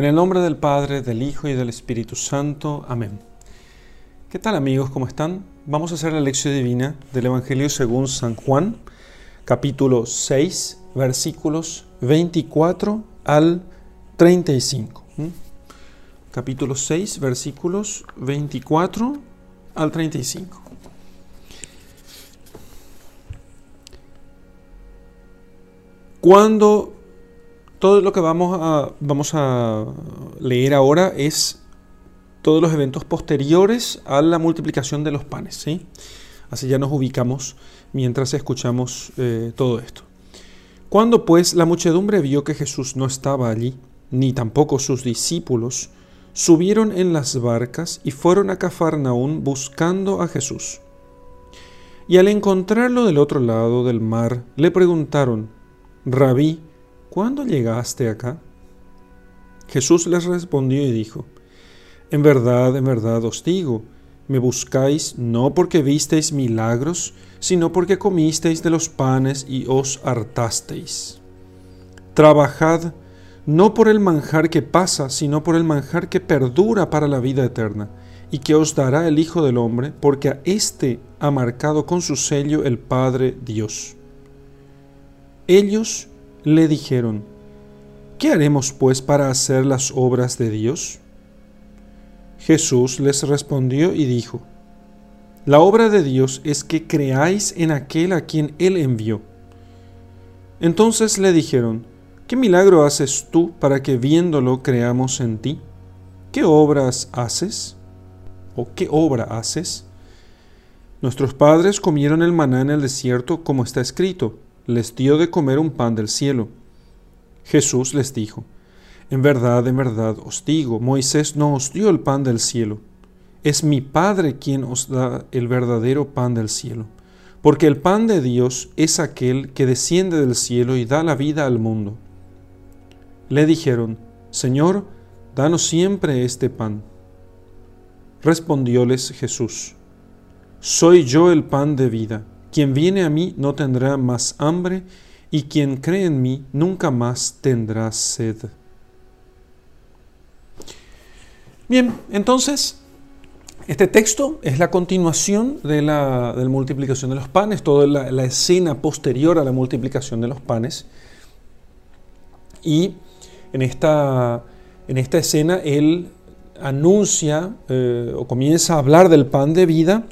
En el nombre del Padre, del Hijo y del Espíritu Santo. Amén. ¿Qué tal amigos? ¿Cómo están? Vamos a hacer la lección divina del Evangelio según San Juan, capítulo 6, versículos 24 al 35. ¿Mm? Capítulo 6, versículos 24 al 35. Cuando todo lo que vamos a, leer ahora es todos los eventos posteriores a la multiplicación de los panes. ¿sí? Así ya nos ubicamos mientras escuchamos eh, todo esto. Cuando pues la muchedumbre vio que Jesús no estaba allí, ni tampoco sus discípulos, subieron en las barcas y fueron a Cafarnaún buscando a Jesús. Y al encontrarlo del otro lado del mar, le preguntaron, Rabí, ¿cuándo llegaste acá? Jesús les respondió y dijo, En verdad, en verdad os digo, me buscáis no porque visteis milagros, sino porque comisteis de los panes y os hartasteis. Trabajad no por el manjar que pasa, sino por el manjar que perdura para la vida eterna, y que os dará el Hijo del Hombre, porque a éste ha marcado con su sello el Padre Dios. Ellos le dijeron, ¿qué haremos pues para hacer las obras de Dios? Jesús les respondió y dijo, La obra de Dios es que creáis en aquel a quien Él envió. Entonces le dijeron, ¿qué milagro haces tú para que viéndolo creamos en ti? ¿Qué obras haces? ¿O qué obra haces? Nuestros padres comieron el maná en el desierto como está escrito les dio de comer un pan del cielo. Jesús les dijo, En verdad, en verdad os digo, Moisés no os dio el pan del cielo, es mi Padre quien os da el verdadero pan del cielo, porque el pan de Dios es aquel que desciende del cielo y da la vida al mundo. Le dijeron, Señor, danos siempre este pan. Respondióles Jesús, Soy yo el pan de vida. Quien viene a mí no tendrá más hambre, y quien cree en mí nunca más tendrá sed. Bien, entonces, este texto es la continuación de la, multiplicación de los panes, toda la, escena posterior a la multiplicación de los panes. Y en esta, en esta escena él anuncia eh, o comienza a hablar del pan de vida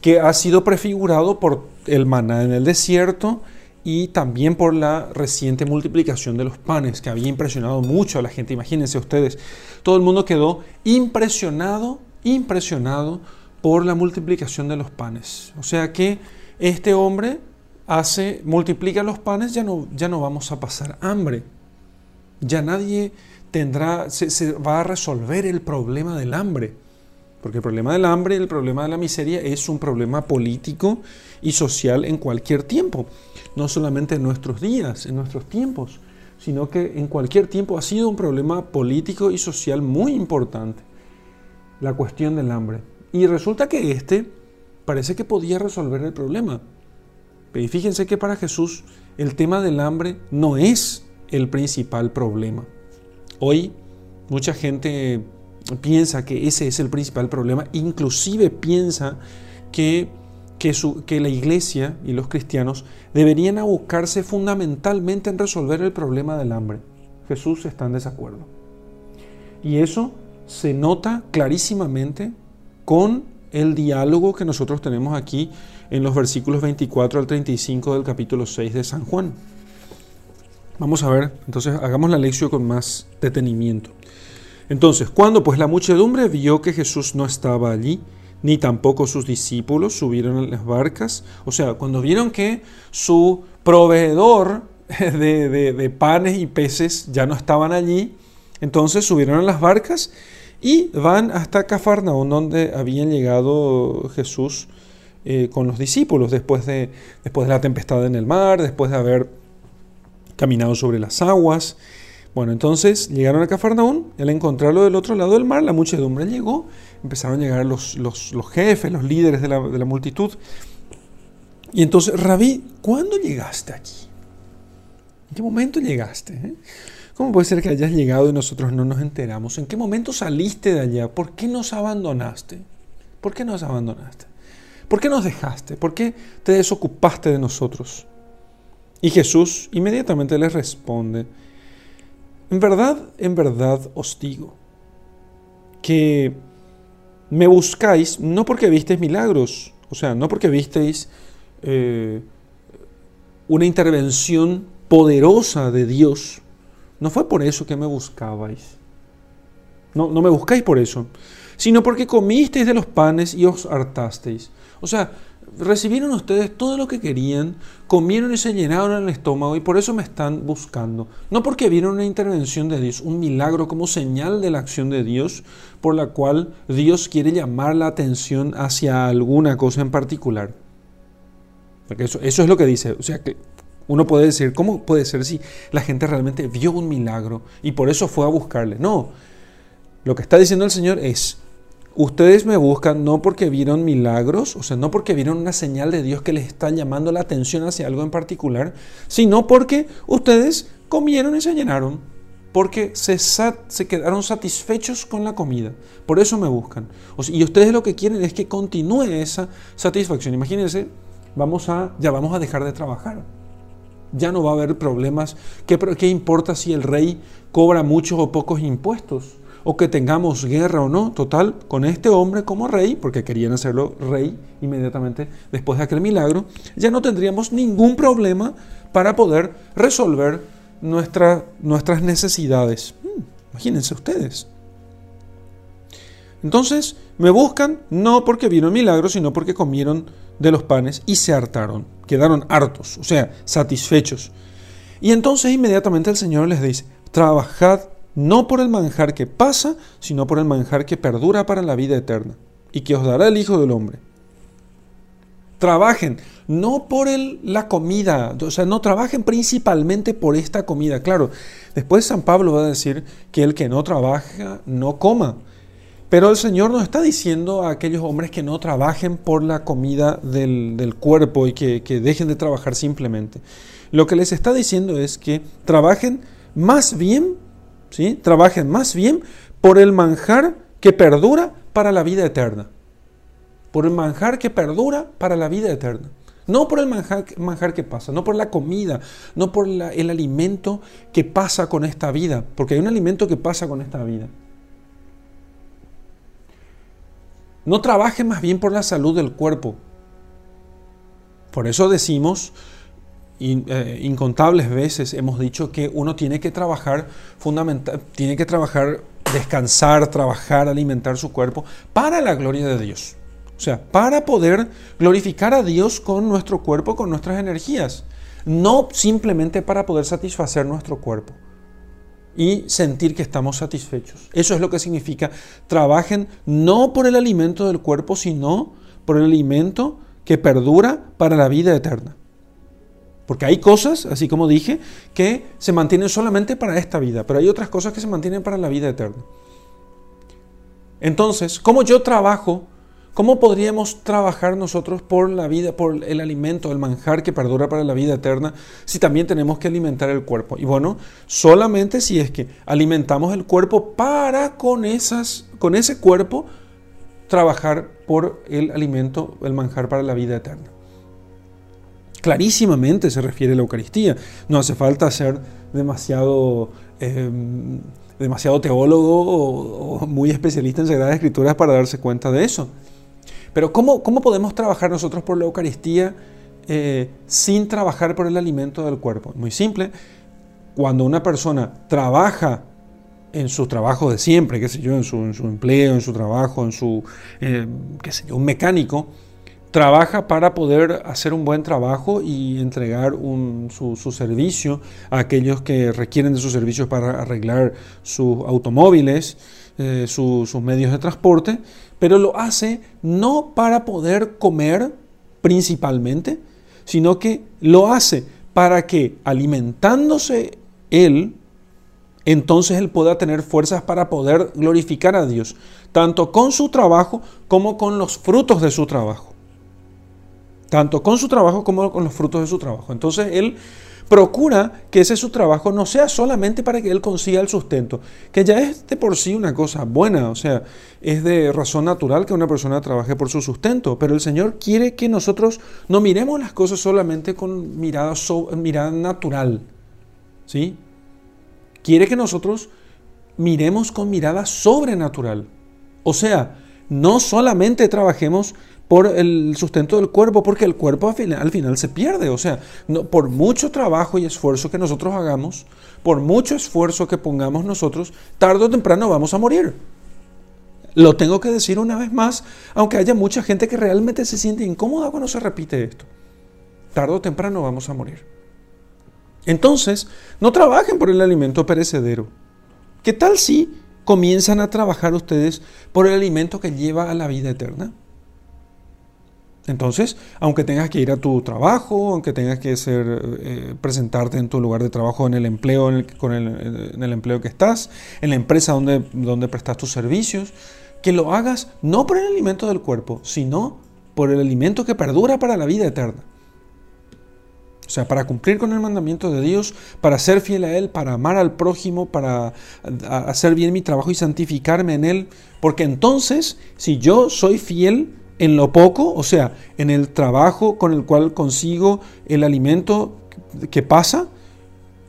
que ha sido prefigurado por el maná en el desierto y también por la reciente multiplicación de los panes, que había impresionado mucho a la gente. Imagínense ustedes, todo el mundo quedó impresionado, impresionado por la multiplicación de los panes. O sea que este hombre hace, multiplica los panes, ya no, ya no vamos a pasar hambre. Ya nadie tendrá, se, se va a resolver el problema del hambre. Porque el problema del hambre el problema de la miseria es un problema político y social en cualquier tiempo. No solamente en nuestros días, en nuestros tiempos, sino que en cualquier tiempo ha sido un problema político y social muy importante. La cuestión del hambre. Y resulta que este parece que podía resolver el problema. Y fíjense que para Jesús el tema del hambre no es el principal problema. Hoy mucha gente piensa que ese es el principal problema, inclusive piensa que, que, la iglesia y los cristianos deberían abocarse fundamentalmente en resolver el problema del hambre. Jesús está en desacuerdo. Y eso se nota clarísimamente con el diálogo que nosotros tenemos aquí en los versículos 24 al 35 del capítulo 6 de San Juan. Vamos a ver, entonces hagamos la lección con más detenimiento. Entonces, cuando pues la muchedumbre vio que Jesús no estaba allí, ni tampoco sus discípulos subieron a las barcas, o sea, cuando vieron que su proveedor de, panes y peces ya no estaban allí, entonces subieron a las barcas y van hasta Cafarnaún, donde habían llegado Jesús eh, con los discípulos después de, después de la tempestad en el mar, después de haber caminado sobre las aguas. Bueno, entonces llegaron a Cafarnaún, al encontrarlo del otro lado del mar, la muchedumbre llegó, empezaron a llegar los, los, jefes, los líderes de la, multitud. Y entonces, Rabí, ¿cuándo llegaste aquí? ¿En qué momento llegaste? Eh? ¿Cómo puede ser que hayas llegado y nosotros no nos enteramos? ¿En qué momento saliste de allá? ¿Por qué nos abandonaste? ¿Por qué nos abandonaste? ¿Por qué nos dejaste? ¿Por qué te desocupaste de nosotros? Y Jesús inmediatamente les responde, en verdad, en verdad os digo, que me buscáis no porque visteis milagros, o sea, no porque visteis eh, una intervención poderosa de Dios, no fue por eso que me buscabais. No, no me buscáis por eso, sino porque comisteis de los panes y os hartasteis. O sea, recibieron ustedes todo lo que querían, comieron y se llenaron el estómago y por eso me están buscando. No porque vieron una intervención de Dios, un milagro como señal de la acción de Dios por la cual Dios quiere llamar la atención hacia alguna cosa en particular. Porque eso, eso es lo que dice. O sea, que uno puede decir, ¿cómo puede ser si la gente realmente vio un milagro y por eso fue a buscarle? No, lo que está diciendo el Señor es, Ustedes me buscan no porque vieron milagros, o sea, no porque vieron una señal de Dios que les está llamando la atención hacia algo en particular, sino porque ustedes comieron y se llenaron, porque se, quedaron satisfechos con la comida. Por eso me buscan. y ustedes lo que quieren es que continúe esa satisfacción. Imagínense, vamos a, ya vamos a dejar de trabajar. Ya no va a haber problemas. ¿Qué, qué importa si el rey cobra muchos o pocos impuestos? O que tengamos guerra o no, total, con este hombre como rey, porque querían hacerlo rey inmediatamente después de aquel milagro, ya no tendríamos ningún problema para poder resolver nuestras necesidades. Hmm, imagínense ustedes. Entonces, me buscan no porque vieron milagros, sino porque comieron de los panes y se hartaron, quedaron hartos, o sea, satisfechos. Y entonces inmediatamente el Señor les dice, trabajad no por el manjar que pasa, sino por el manjar que perdura para la vida eterna, y que os dará el Hijo del Hombre. Trabajen, no por el, la comida, o sea, no trabajen principalmente por esta comida. Claro, después San Pablo va a decir que el que no trabaja, no coma. Pero el Señor nos está diciendo a aquellos hombres que no trabajen por la comida del, cuerpo y que, que dejen de trabajar simplemente. Lo que les está diciendo es que trabajen más bien Trabajen más bien por el manjar que perdura para la vida eterna. Por el manjar que perdura para la vida eterna. No por el manjar, que pasa, no por la comida, no por el alimento que pasa con esta vida, porque hay un alimento que pasa con esta vida. No trabaje más bien por la salud del cuerpo. Por eso decimos eh, incontables veces hemos dicho que uno tiene que trabajar fundamental, tiene que trabajar, descansar, trabajar, alimentar su cuerpo para la gloria de Dios. O sea, para poder glorificar a Dios con nuestro cuerpo, con nuestras energías. No simplemente para poder satisfacer nuestro cuerpo y sentir que estamos satisfechos. Eso es lo que significa trabajen no por el alimento del cuerpo, sino por el alimento que perdura para la vida eterna. Porque hay cosas, así como dije, que se mantienen solamente para esta vida, pero hay otras cosas que se mantienen para la vida eterna. Entonces, ¿cómo yo trabajo? ¿Cómo podríamos trabajar nosotros por la vida, por el alimento, el manjar que perdura para la vida eterna, si también tenemos que alimentar el cuerpo? Y bueno, solamente si es que alimentamos el cuerpo para con, esas, con ese cuerpo trabajar por el alimento, el manjar para la vida eterna clarísimamente se refiere a la Eucaristía. No hace falta ser demasiado, em, demasiado teólogo o, muy especialista en Sagradas Escrituras para darse cuenta de eso. Pero ¿cómo, cómo podemos trabajar nosotros por la Eucaristía eh, sin trabajar por el alimento del cuerpo? Muy simple. Cuando una persona trabaja en su trabajo de siempre, qué sé yo, en su, empleo, en su trabajo, en su, eh, qué sé yo, un mecánico, trabaja para poder hacer un buen trabajo y entregar su, servicio a aquellos que requieren de sus servicios para arreglar sus automóviles, eh, sus medios de transporte, pero lo hace no para poder comer principalmente, sino que lo hace para que alimentándose él, entonces él pueda tener fuerzas para poder glorificar a Dios, tanto con su trabajo como con los frutos de su trabajo. Tanto con su trabajo como con los frutos de su trabajo. Entonces él procura que ese su trabajo no sea solamente para que él consiga el sustento, que ya es de por sí una cosa buena, o sea, es de razón natural que una persona trabaje por su sustento, pero el Señor quiere que nosotros no miremos las cosas solamente con mirada, mirada natural, ¿sí? Quiere que nosotros miremos con mirada sobrenatural, o sea, no solamente trabajemos por el sustento del cuerpo, porque el cuerpo al final, al final se pierde. O sea, no, por mucho trabajo y esfuerzo que nosotros hagamos, por mucho esfuerzo que pongamos nosotros, tarde o temprano vamos a morir. Lo tengo que decir una vez más, aunque haya mucha gente que realmente se siente incómoda cuando se repite esto. Tarde o temprano vamos a morir. Entonces, no trabajen por el alimento perecedero. ¿Qué tal si comienzan a trabajar ustedes por el alimento que lleva a la vida eterna? Entonces, aunque tengas que ir a tu trabajo, aunque tengas que ser, eh, presentarte en tu lugar de trabajo, en el empleo, con el, empleo que estás, en la empresa donde, donde prestas tus servicios, que lo hagas no por el alimento del cuerpo, sino por el alimento que perdura para la vida eterna. O sea, para cumplir con el mandamiento de Dios, para ser fiel a Él, para amar al prójimo, para hacer bien mi trabajo y santificarme en Él. Porque entonces, si yo soy fiel, en lo poco, o sea, en el trabajo con el cual consigo el alimento que pasa,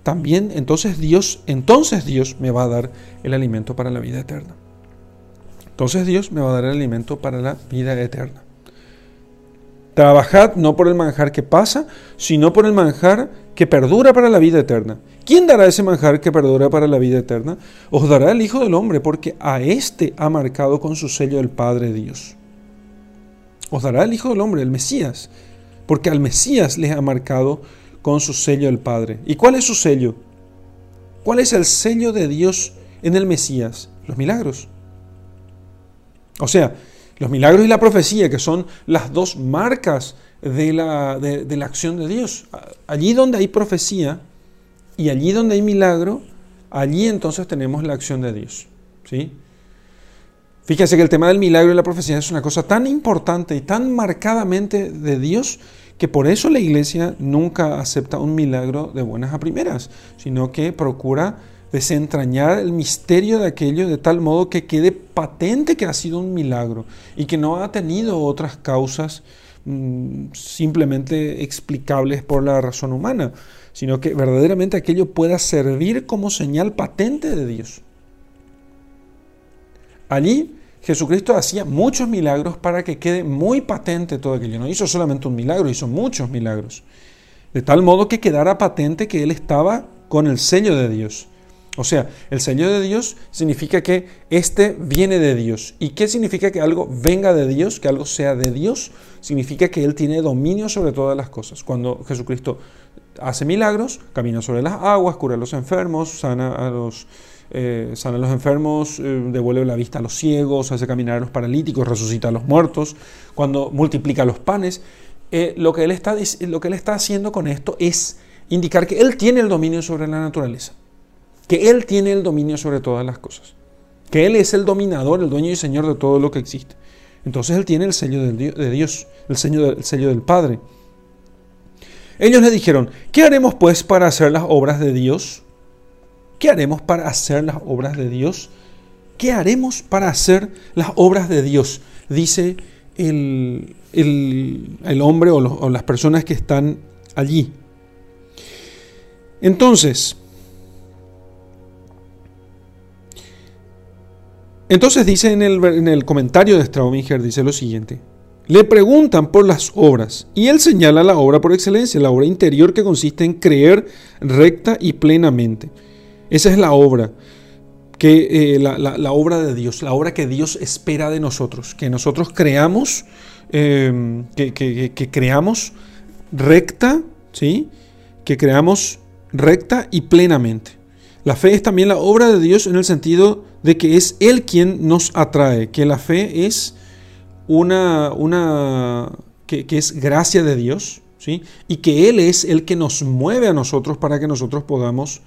también entonces Dios, entonces Dios me va a dar el alimento para la vida eterna. Entonces Dios me va a dar el alimento para la vida eterna. Trabajad no por el manjar que pasa, sino por el manjar que perdura para la vida eterna. ¿Quién dará ese manjar que perdura para la vida eterna? Os dará el Hijo del Hombre, porque a éste ha marcado con su sello el Padre Dios os dará el Hijo del Hombre, el Mesías, porque al Mesías les ha marcado con su sello el Padre. ¿Y cuál es su sello? ¿Cuál es el sello de Dios en el Mesías? Los milagros. O sea, los milagros y la profecía, que son las dos marcas de la, de la acción de Dios. Allí donde hay profecía y allí donde hay milagro, allí entonces tenemos la acción de Dios. ¿sí? Fíjense que el tema del milagro y la profecía es una cosa tan importante y tan marcadamente de Dios que por eso la iglesia nunca acepta un milagro de buenas a primeras, sino que procura desentrañar el misterio de aquello de tal modo que quede patente que ha sido un milagro y que no ha tenido otras causas mm, simplemente explicables por la razón humana, sino que verdaderamente aquello pueda servir como señal patente de Dios. Allí Jesucristo hacía muchos milagros para que quede muy patente todo aquello. No hizo solamente un milagro, hizo muchos milagros. De tal modo que quedara patente que Él estaba con el sello de Dios. O sea, el sello de Dios significa que este viene de Dios. ¿Y qué significa que algo venga de Dios, que algo sea de Dios? Significa que Él tiene dominio sobre todas las cosas. Cuando Jesucristo hace milagros, camina sobre las aguas, cura a los enfermos, sana a los eh, sana a los enfermos, eh, devuelve la vista a los ciegos, hace caminar a los paralíticos, resucita a los muertos, cuando multiplica los panes. Eh, lo, que él está, lo que él está haciendo con esto es indicar que él tiene el dominio sobre la naturaleza, que él tiene el dominio sobre todas las cosas, que él es el dominador, el dueño y señor de todo lo que existe. Entonces él tiene el sello de Dios, el sello, el sello del Padre. Ellos le dijeron, ¿qué haremos pues para hacer las obras de Dios? ¿Qué haremos para hacer las obras de Dios? ¿Qué haremos para hacer las obras de Dios? Dice el, hombre o, o las personas que están allí. Entonces, entonces dice en el, en el comentario de Straubinger, dice lo siguiente. Le preguntan por las obras y él señala la obra por excelencia, la obra interior que consiste en creer recta y plenamente. Esa es la obra, que, eh, la, obra de Dios, la obra que Dios espera de nosotros, que nosotros creamos, em, que, creamos recta, ¿sí? que creamos recta y plenamente. La fe es también la obra de Dios en el sentido de que es Él quien nos atrae, que la fe es una, una que, es gracia de Dios, ¿sí? y que Él es el que nos mueve a nosotros para que nosotros podamos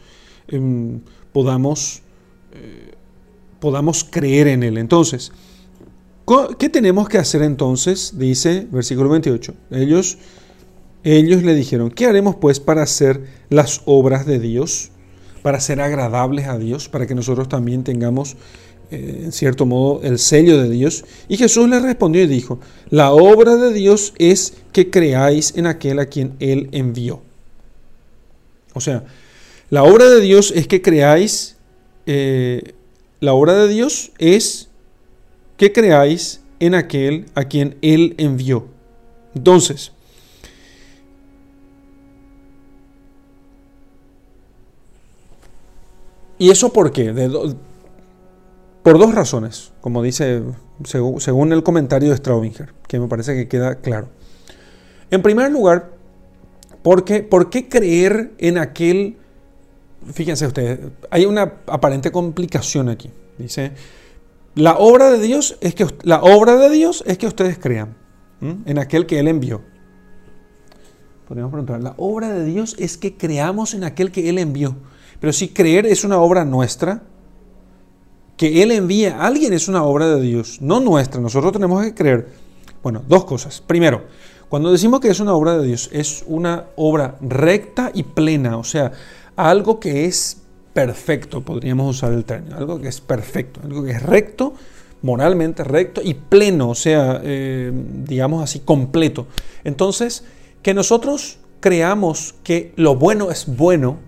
Em, podamos, eh, podamos creer en Él. Entonces, ¿Qué tenemos que hacer entonces? Dice versículo 28. Ellos, ellos le dijeron, ¿qué haremos pues para hacer las obras de Dios? Para ser agradables a Dios, para que nosotros también tengamos, eh, en cierto modo, el sello de Dios. Y Jesús le respondió y dijo, la obra de Dios es que creáis en aquel a quien Él envió. O sea, la obra de Dios es que creáis, eh, la obra de Dios es que creáis en aquel a quien Él envió. Entonces, ¿y eso por qué? por dos razones, como dice según, el comentario de Straubinger, que me parece que queda claro. En primer lugar, porque, ¿por qué creer en aquel? Fíjense ustedes, hay una aparente complicación aquí. Dice, la obra de Dios es que, la obra de Dios es que ustedes crean en aquel que Él envió. Podríamos preguntar, la obra de Dios es que creamos en aquel que Él envió. Pero si creer es una obra nuestra, que Él envíe a alguien es una obra de Dios, no nuestra. Nosotros tenemos que creer. Bueno, dos cosas. Primero, cuando decimos que es una obra de Dios, es una obra recta y plena, o sea, algo que es perfecto, podríamos usar el término, algo que es perfecto, algo que es recto, moralmente recto y pleno, o sea, eh, digamos así, completo. Entonces, que nosotros creamos que lo bueno es bueno,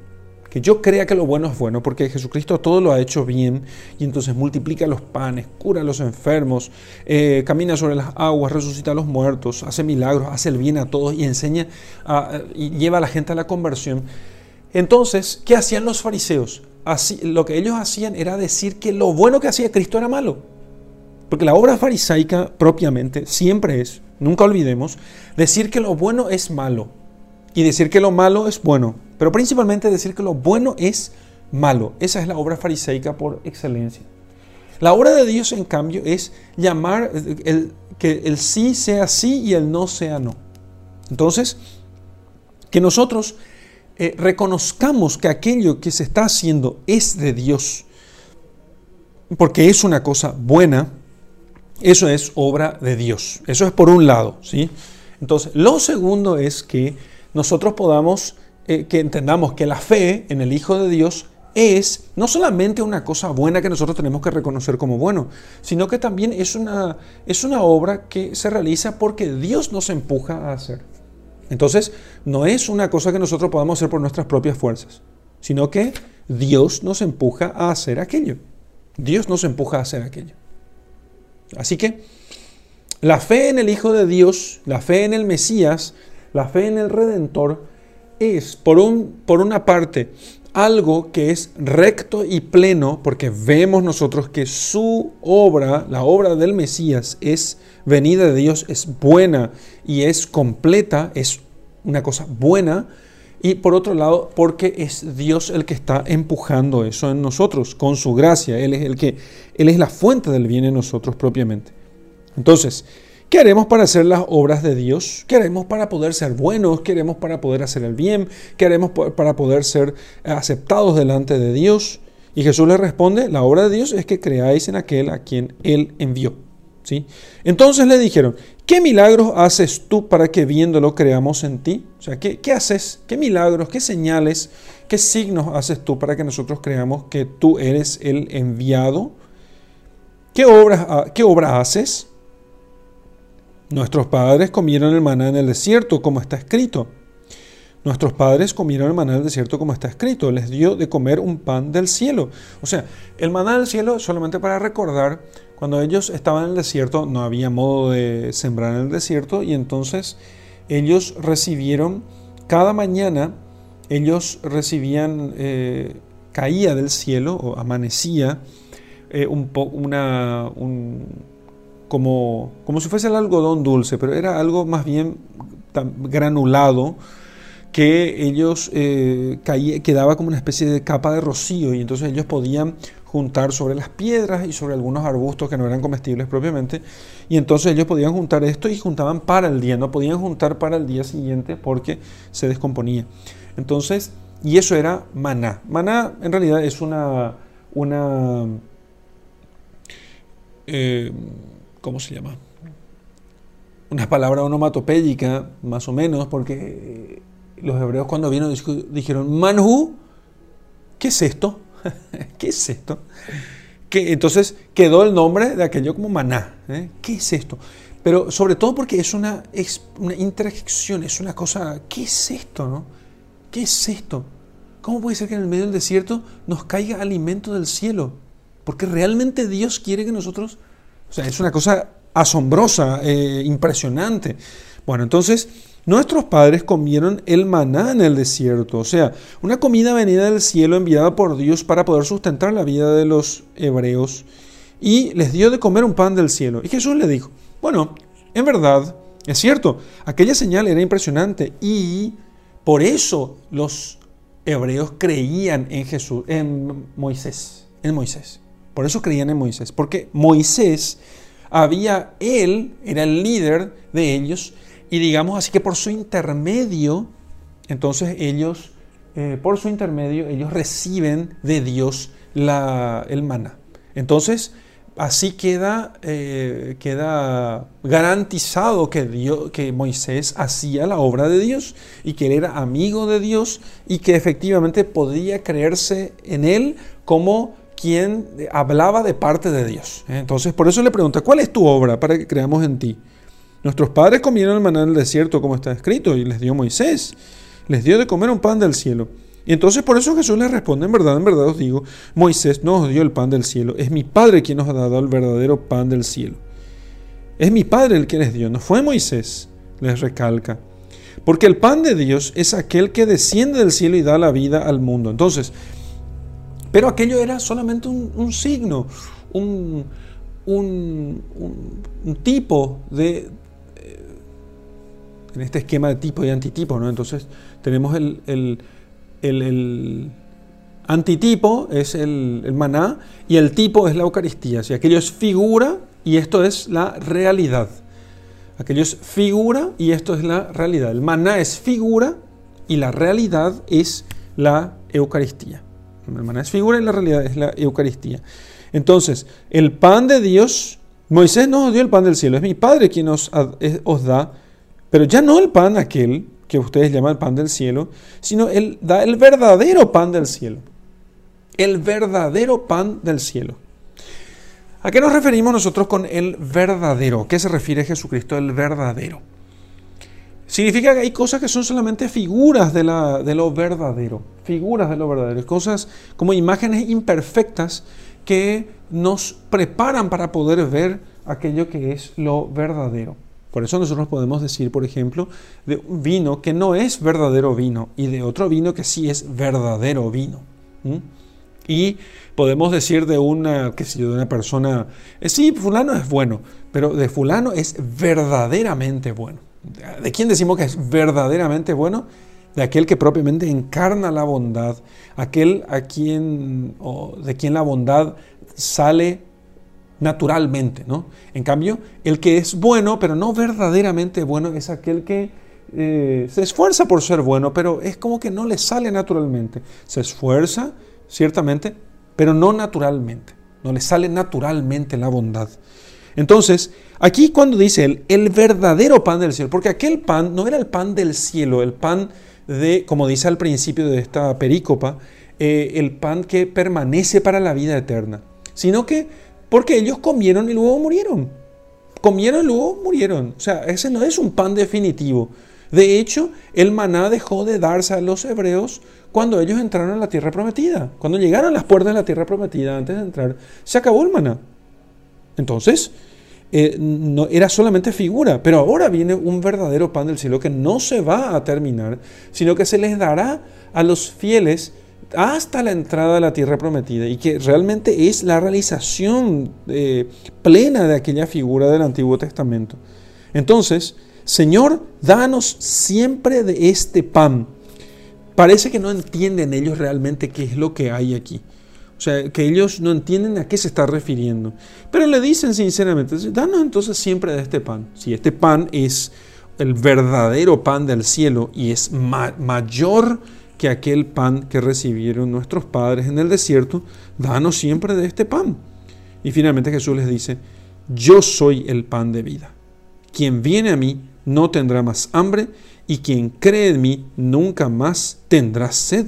que yo crea que lo bueno es bueno, porque Jesucristo todo lo ha hecho bien y entonces multiplica los panes, cura a los enfermos, eh, camina sobre las aguas, resucita a los muertos, hace milagros, hace el bien a todos y enseña y lleva a la gente a la conversión. Entonces, ¿qué hacían los fariseos? Así, lo que ellos hacían era decir que lo bueno que hacía Cristo era malo. Porque la obra farisaica propiamente siempre es, nunca olvidemos, decir que lo bueno es malo y decir que lo malo es bueno. Pero principalmente decir que lo bueno es malo. Esa es la obra farisaica por excelencia. La obra de Dios, en cambio, es llamar que el sí sea sí y el no sea no. Entonces, que nosotros eh, reconozcamos que aquello que se está haciendo es de Dios, porque es una cosa buena, eso es obra de Dios. Eso es por un lado, ¿sí? Entonces, lo segundo es que nosotros podamos, eh, que entendamos que la fe en el Hijo de Dios es no solamente una cosa buena que nosotros tenemos que reconocer como bueno, sino que también es una, es una obra que se realiza porque Dios nos empuja a hacer. Entonces, no es una cosa que nosotros podamos hacer por nuestras propias fuerzas, sino que Dios nos empuja a hacer aquello. Dios nos empuja a hacer aquello. Así que la fe en el Hijo de Dios, la fe en el Mesías, la fe en el Redentor, es por, un, por una parte algo que es recto y pleno, porque vemos nosotros que su obra, la obra del Mesías, es venida de Dios, es buena y es completa, es una cosa buena. Y por otro lado, porque es Dios el que está empujando eso en nosotros, con su gracia. Él es el que, Él es la fuente del bien en nosotros propiamente. Entonces, ¿Qué haremos para hacer las obras de Dios? ¿Qué haremos para poder ser buenos? ¿Qué haremos para poder hacer el bien? ¿Qué haremos para poder ser aceptados delante de Dios? Y Jesús le responde, la obra de Dios es que creáis en aquel a quien Él envió. ¿Sí? Entonces le dijeron, ¿qué milagros haces tú para que viéndolo creamos en ti? O sea, ¿qué, qué haces? ¿Qué milagros? ¿Qué señales? ¿Qué signos haces tú para que nosotros creamos que tú eres el enviado? ¿Qué obras, qué obra haces? Nuestros padres comieron el maná en el desierto, como está escrito. Nuestros padres comieron el maná en el desierto, como está escrito. Les dio de comer un pan del cielo. O sea, el maná del cielo, solamente para recordar, cuando ellos estaban en el desierto, no había modo de sembrar en el desierto, y entonces ellos recibieron, cada mañana, ellos recibían, eh, caía del cielo, o amanecía, eh, un, una, un, como, como si fuese el algodón dulce, pero era algo más bien granulado que ellos eh, quedaba como una especie de capa de rocío y entonces ellos podían juntar sobre las piedras y sobre algunos arbustos que no eran comestibles propiamente y entonces ellos podían juntar esto y juntaban para el día, no podían juntar para el día siguiente porque se descomponía. Entonces, y eso era maná. Maná en realidad es una, una eh, ¿cómo se llama? Una palabra onomatopéyica, más o menos, porque los hebreos cuando vieron dijeron, Manhu, ¿qué es esto? ¿Qué es esto? Que entonces quedó el nombre de aquello como maná. ¿eh? ¿Qué es esto? Pero sobre todo porque es una, es una interjección, es una cosa, ¿qué es esto? No? ¿Qué es esto? ¿Cómo puede ser que en el medio del desierto nos caiga alimento del cielo? Porque realmente Dios quiere que nosotros, o sea, es una cosa asombrosa, eh, impresionante. Bueno, entonces nuestros padres comieron el maná en el desierto, o sea, una comida venida del cielo enviada por Dios para poder sustentar la vida de los hebreos y les dio de comer un pan del cielo. Y Jesús le dijo, bueno, en verdad, es cierto, aquella señal era impresionante y por eso los hebreos creían en Jesús, en Moisés, en Moisés. Por eso creían en Moisés, porque Moisés había, él era el líder de ellos, y digamos así que por su intermedio, entonces ellos, eh, por su intermedio, ellos reciben de Dios la, el maná. Entonces, así queda, eh, queda garantizado que, Dios, que Moisés hacía la obra de Dios y que él era amigo de Dios y que efectivamente podía creerse en él como quien hablaba de parte de Dios. Entonces, por eso le pregunta, ¿cuál es tu obra para que creamos en ti? Nuestros padres comieron el maná en el desierto, como está escrito, y les dio Moisés. Les dio de comer un pan del cielo. Y entonces por eso Jesús les responde, en verdad, en verdad os digo, Moisés no os dio el pan del cielo, es mi Padre quien os ha dado el verdadero pan del cielo. Es mi Padre el que les dio, no fue Moisés, les recalca. Porque el pan de Dios es aquel que desciende del cielo y da la vida al mundo. Entonces, pero aquello era solamente un, signo, un, tipo de, eh, en este esquema de tipo y antitipo, ¿no? Entonces tenemos el, el, antitipo, es el, maná, y el tipo es la Eucaristía. Si aquello es figura y esto es la realidad. Aquello es figura y esto es la realidad. El maná es figura y la realidad es la Eucaristía. Es figura y la realidad es la Eucaristía. Entonces, el pan de Dios, Moisés nos dio el pan del cielo, es mi Padre quien os, os da, pero ya no el pan aquel que ustedes llaman pan del cielo, sino Él da el verdadero pan del cielo. El verdadero pan del cielo. ¿A qué nos referimos nosotros con el verdadero? ¿Qué se refiere Jesucristo el verdadero? Significa que hay cosas que son solamente figuras de, la, de lo verdadero, figuras de lo verdadero, cosas como imágenes imperfectas que nos preparan para poder ver aquello que es lo verdadero. Por eso nosotros podemos decir, por ejemplo, de un vino que no es verdadero vino y de otro vino que sí es verdadero vino. Y podemos decir de una, que de una persona, eh, sí, fulano es bueno, pero de fulano es verdaderamente bueno. ¿De quién decimos que es verdaderamente bueno? De aquel que propiamente encarna la bondad, aquel a quien, o de quien la bondad sale naturalmente, ¿no? En cambio, el que es bueno, pero no verdaderamente bueno, es aquel que eh, se esfuerza por ser bueno, pero es como que no le sale naturalmente. Se esfuerza, ciertamente, pero no naturalmente. No le sale naturalmente la bondad. Entonces, aquí cuando dice él, el verdadero pan del cielo, porque aquel pan no era el pan del cielo, el pan de, como dice al principio de esta perícopa, eh, el pan que permanece para la vida eterna, sino que porque ellos comieron y luego murieron. Comieron y luego murieron. O sea, ese no es un pan definitivo. De hecho, el maná dejó de darse a los hebreos cuando ellos entraron a la tierra prometida. Cuando llegaron a las puertas de la tierra prometida, antes de entrar, se acabó el maná. Entonces, eh, no, era solamente figura, pero ahora viene un verdadero pan del cielo que no se va a terminar, sino que se les dará a los fieles hasta la entrada a la tierra prometida y que realmente es la realización eh, plena de aquella figura del Antiguo Testamento. Entonces, Señor, danos siempre de este pan. Parece que no entienden ellos realmente qué es lo que hay aquí. O sea, que ellos no entienden a qué se está refiriendo. Pero le dicen sinceramente, danos entonces siempre de este pan. Si este pan es el verdadero pan del cielo y es mayor que aquel pan que recibieron nuestros padres en el desierto, danos siempre de este pan. Y finalmente Jesús les dice, yo soy el pan de vida. Quien viene a mí no tendrá más hambre, y quien cree en mí nunca más tendrá sed.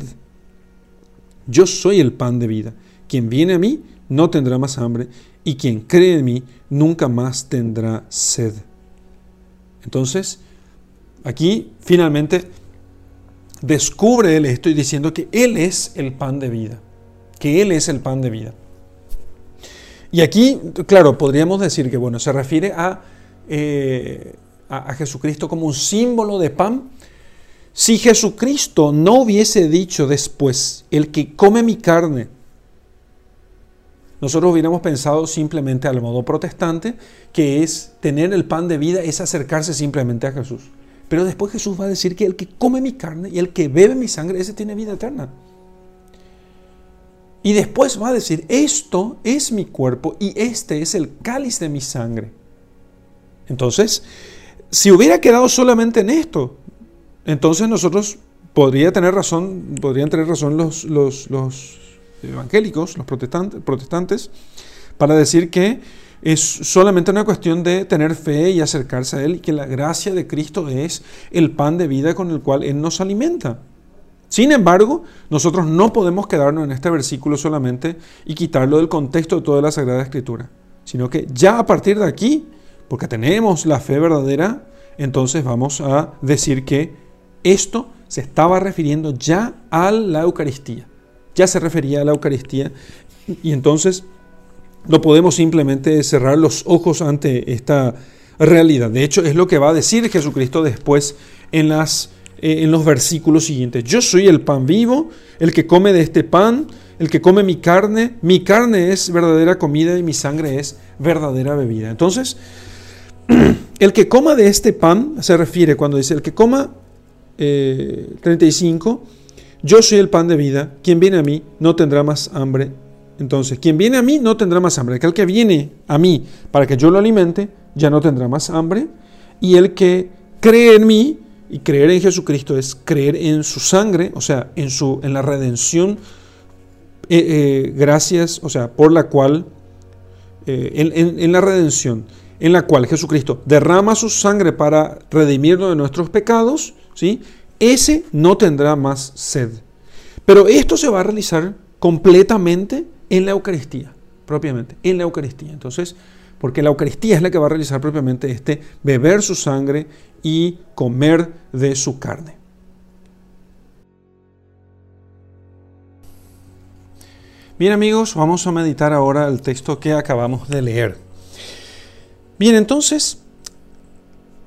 Yo soy el pan de vida. Quien viene a mí no tendrá más hambre, y quien cree en mí nunca más tendrá sed. Entonces, aquí finalmente descubre él esto y diciendo que Él es el pan de vida, que Él es el pan de vida. Y aquí, claro, podríamos decir que, bueno, se refiere a, eh, a, Jesucristo como un símbolo de pan. Si Jesucristo no hubiese dicho después, el que come mi carne, nosotros hubiéramos pensado simplemente al modo protestante, que es tener el pan de vida, es acercarse simplemente a Jesús. Pero después Jesús va a decir que el que come mi carne y el que bebe mi sangre, ese tiene vida eterna. Y después va a decir, esto es mi cuerpo y este es el cáliz de mi sangre. Entonces, si hubiera quedado solamente en esto, entonces nosotros podría tener razón, podrían tener razón los, los, los evangélicos, los protestantes, protestantes, para decir que es solamente una cuestión de tener fe y acercarse a Él y que la gracia de Cristo es el pan de vida con el cual Él nos alimenta. Sin embargo, nosotros no podemos quedarnos en este versículo solamente y quitarlo del contexto de toda la Sagrada Escritura, sino que ya a partir de aquí, porque tenemos la fe verdadera, entonces vamos a decir que esto se estaba refiriendo ya a la Eucaristía, ya se refería a la Eucaristía y entonces no podemos simplemente cerrar los ojos ante esta realidad. De hecho, es lo que va a decir Jesucristo después en, las, eh, en los versículos siguientes. Yo soy el pan vivo, el que come de este pan, el que come mi carne, mi carne es verdadera comida y mi sangre es verdadera bebida. Entonces, el que coma de este pan, se refiere cuando dice, el que coma, 35, eh, yo soy el pan de vida, quien viene a mí no tendrá más hambre entonces, quien viene a mí no tendrá más hambre. Aquel que viene a mí para que yo lo alimente, ya no tendrá más hambre. Y el que cree en mí, y creer en Jesucristo es creer en su sangre, o sea, en, su, en la redención, eh, eh, gracias, o sea, por la cual, eh, en, en la redención, en la cual Jesucristo derrama su sangre para redimirnos de nuestros pecados, ¿sí? Ese no tendrá más sed. Pero esto se va a realizar completamente en la Eucaristía, propiamente, en la Eucaristía. Entonces, porque la Eucaristía es la que va a realizar propiamente este beber su sangre y comer de su carne. Bien amigos, vamos a meditar ahora el texto que acabamos de leer. Bien, entonces,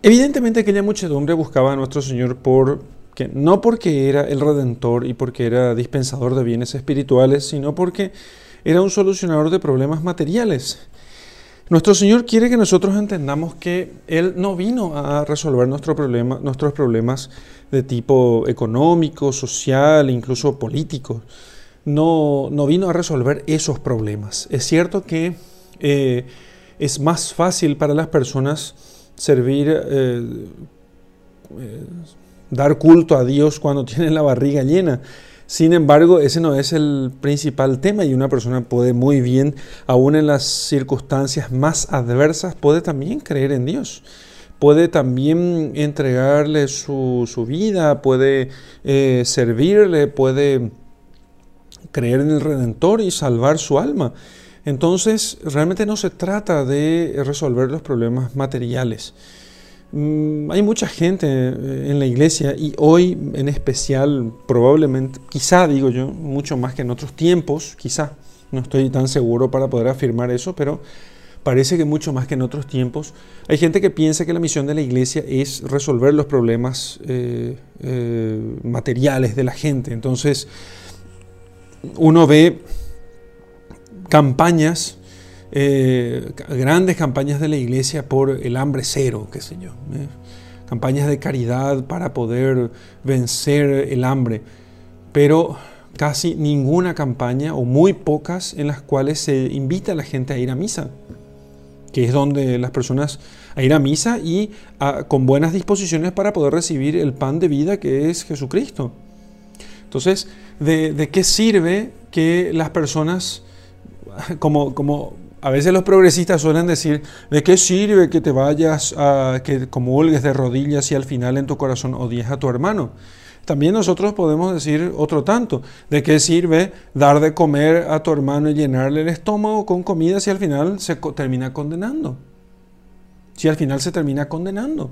evidentemente aquella muchedumbre buscaba a nuestro Señor por que no porque era el redentor y porque era dispensador de bienes espirituales, sino porque era un solucionador de problemas materiales. Nuestro Señor quiere que nosotros entendamos que Él no vino a resolver nuestros problemas de tipo económico, social, incluso político. No, no vino a resolver esos problemas. Es cierto que eh, es más fácil para las personas servir, eh, eh, dar culto a Dios cuando tienen la barriga llena. Sin embargo, ese no es el principal tema y una persona puede muy bien, aún en las circunstancias más adversas, puede también creer en Dios. Puede también entregarle su, vida, puede eh, servirle, puede creer en el Redentor y salvar su alma. Entonces, realmente no se trata de resolver los problemas materiales. Mm, hay mucha gente eh, en la iglesia y hoy en especial, probablemente, quizá digo yo, mucho más que en otros tiempos, quizá, no estoy tan seguro para poder afirmar eso, pero parece que mucho más que en otros tiempos, hay gente que piensa que la misión de la iglesia es resolver los problemas eh, eh, materiales de la gente. Entonces, uno ve campañas eh, grandes campañas de la iglesia por el hambre cero, qué sé yo, ¿eh? campañas de caridad para poder vencer el hambre, pero casi ninguna campaña o muy pocas en las cuales se invita a la gente a ir a misa, que es donde las personas a ir a misa y con buenas disposiciones para poder recibir el pan de vida que es Jesucristo. Entonces, ¿de, qué sirve que las personas como, como a veces los progresistas suelen decir, ¿de qué sirve que te vayas a que comulgues de rodillas y al final en tu corazón odies a tu hermano? También nosotros podemos decir otro tanto, ¿de qué sirve dar de comer a tu hermano y llenarle el estómago con comida si al final se termina condenando? Si al final se termina condenando.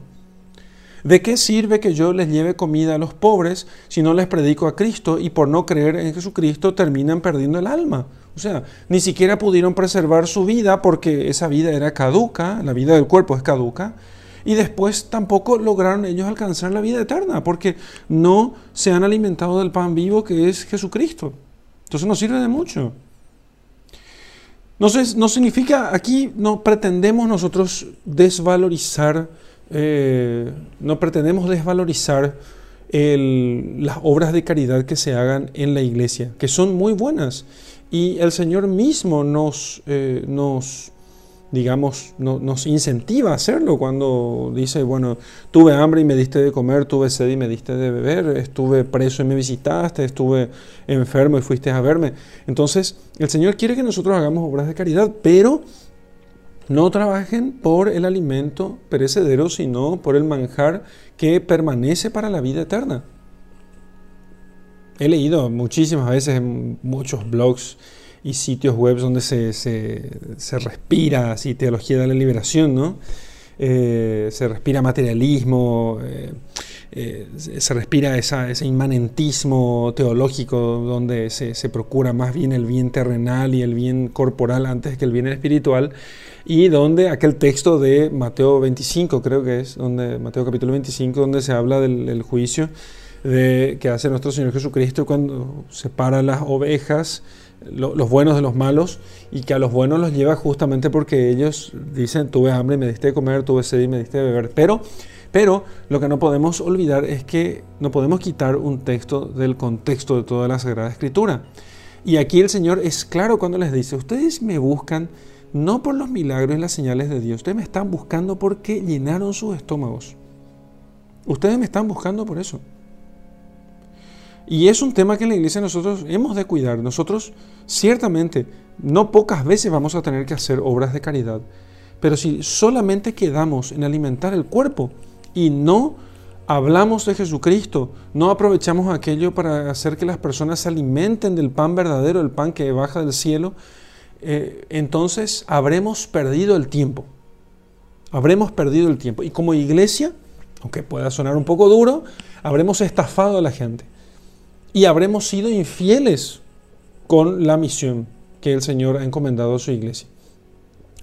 ¿De qué sirve que yo les lleve comida a los pobres si no les predico a Cristo y por no creer en Jesucristo terminan perdiendo el alma? O sea, ni siquiera pudieron preservar su vida porque esa vida era caduca, la vida del cuerpo es caduca, y después tampoco lograron ellos alcanzar la vida eterna porque no se han alimentado del pan vivo que es Jesucristo. Entonces no sirve de mucho. No, no significa, aquí no pretendemos nosotros desvalorizar eh, no pretendemos desvalorizar las obras de caridad que se hagan en la iglesia, que son muy buenas. Y el Señor mismo eh, nos digamos, nos incentiva a hacerlo cuando dice, bueno, tuve hambre y me diste de comer, tuve sed y me diste de beber, estuve preso y me visitaste, estuve enfermo y fuiste a verme. Entonces, el Señor quiere que nosotros hagamos obras de caridad, pero no trabajen por el alimento perecedero, sino por el manjar que permanece para la vida eterna. He leído muchísimas veces en muchos blogs y sitios web donde se, respira así teología de la liberación, ¿no? Eh, se respira materialismo, eh, eh, se respira ese inmanentismo teológico donde se, procura más bien el bien terrenal y el bien corporal antes que el bien espiritual y donde aquel texto de Mateo 25, creo que es, donde Mateo capítulo 25, donde se habla del, juicio de, que hace nuestro Señor Jesucristo cuando separa las ovejas, los buenos de los malos, y que a los buenos los lleva justamente porque ellos dicen, tuve hambre y me diste de comer, tuve sed y me diste de beber. Pero, pero lo que no podemos olvidar es que no podemos quitar un texto del contexto de toda la Sagrada Escritura. Y aquí el Señor es claro cuando les dice, ustedes me buscan no por los milagros y las señales de Dios. Ustedes me están buscando porque llenaron sus estómagos. Ustedes me están buscando por eso. Y es un tema que en la iglesia nosotros hemos de cuidar. Nosotros ciertamente no pocas veces vamos a tener que hacer obras de caridad. Pero si solamente quedamos en alimentar el cuerpo y no hablamos de Jesucristo, no aprovechamos aquello para hacer que las personas se alimenten del pan verdadero, el pan que baja del cielo, eh, entonces habremos perdido el tiempo. Habremos perdido el tiempo. Y como iglesia, aunque pueda sonar un poco duro, habremos estafado a la gente. Y habremos sido infieles con la misión que el Señor ha encomendado a su iglesia.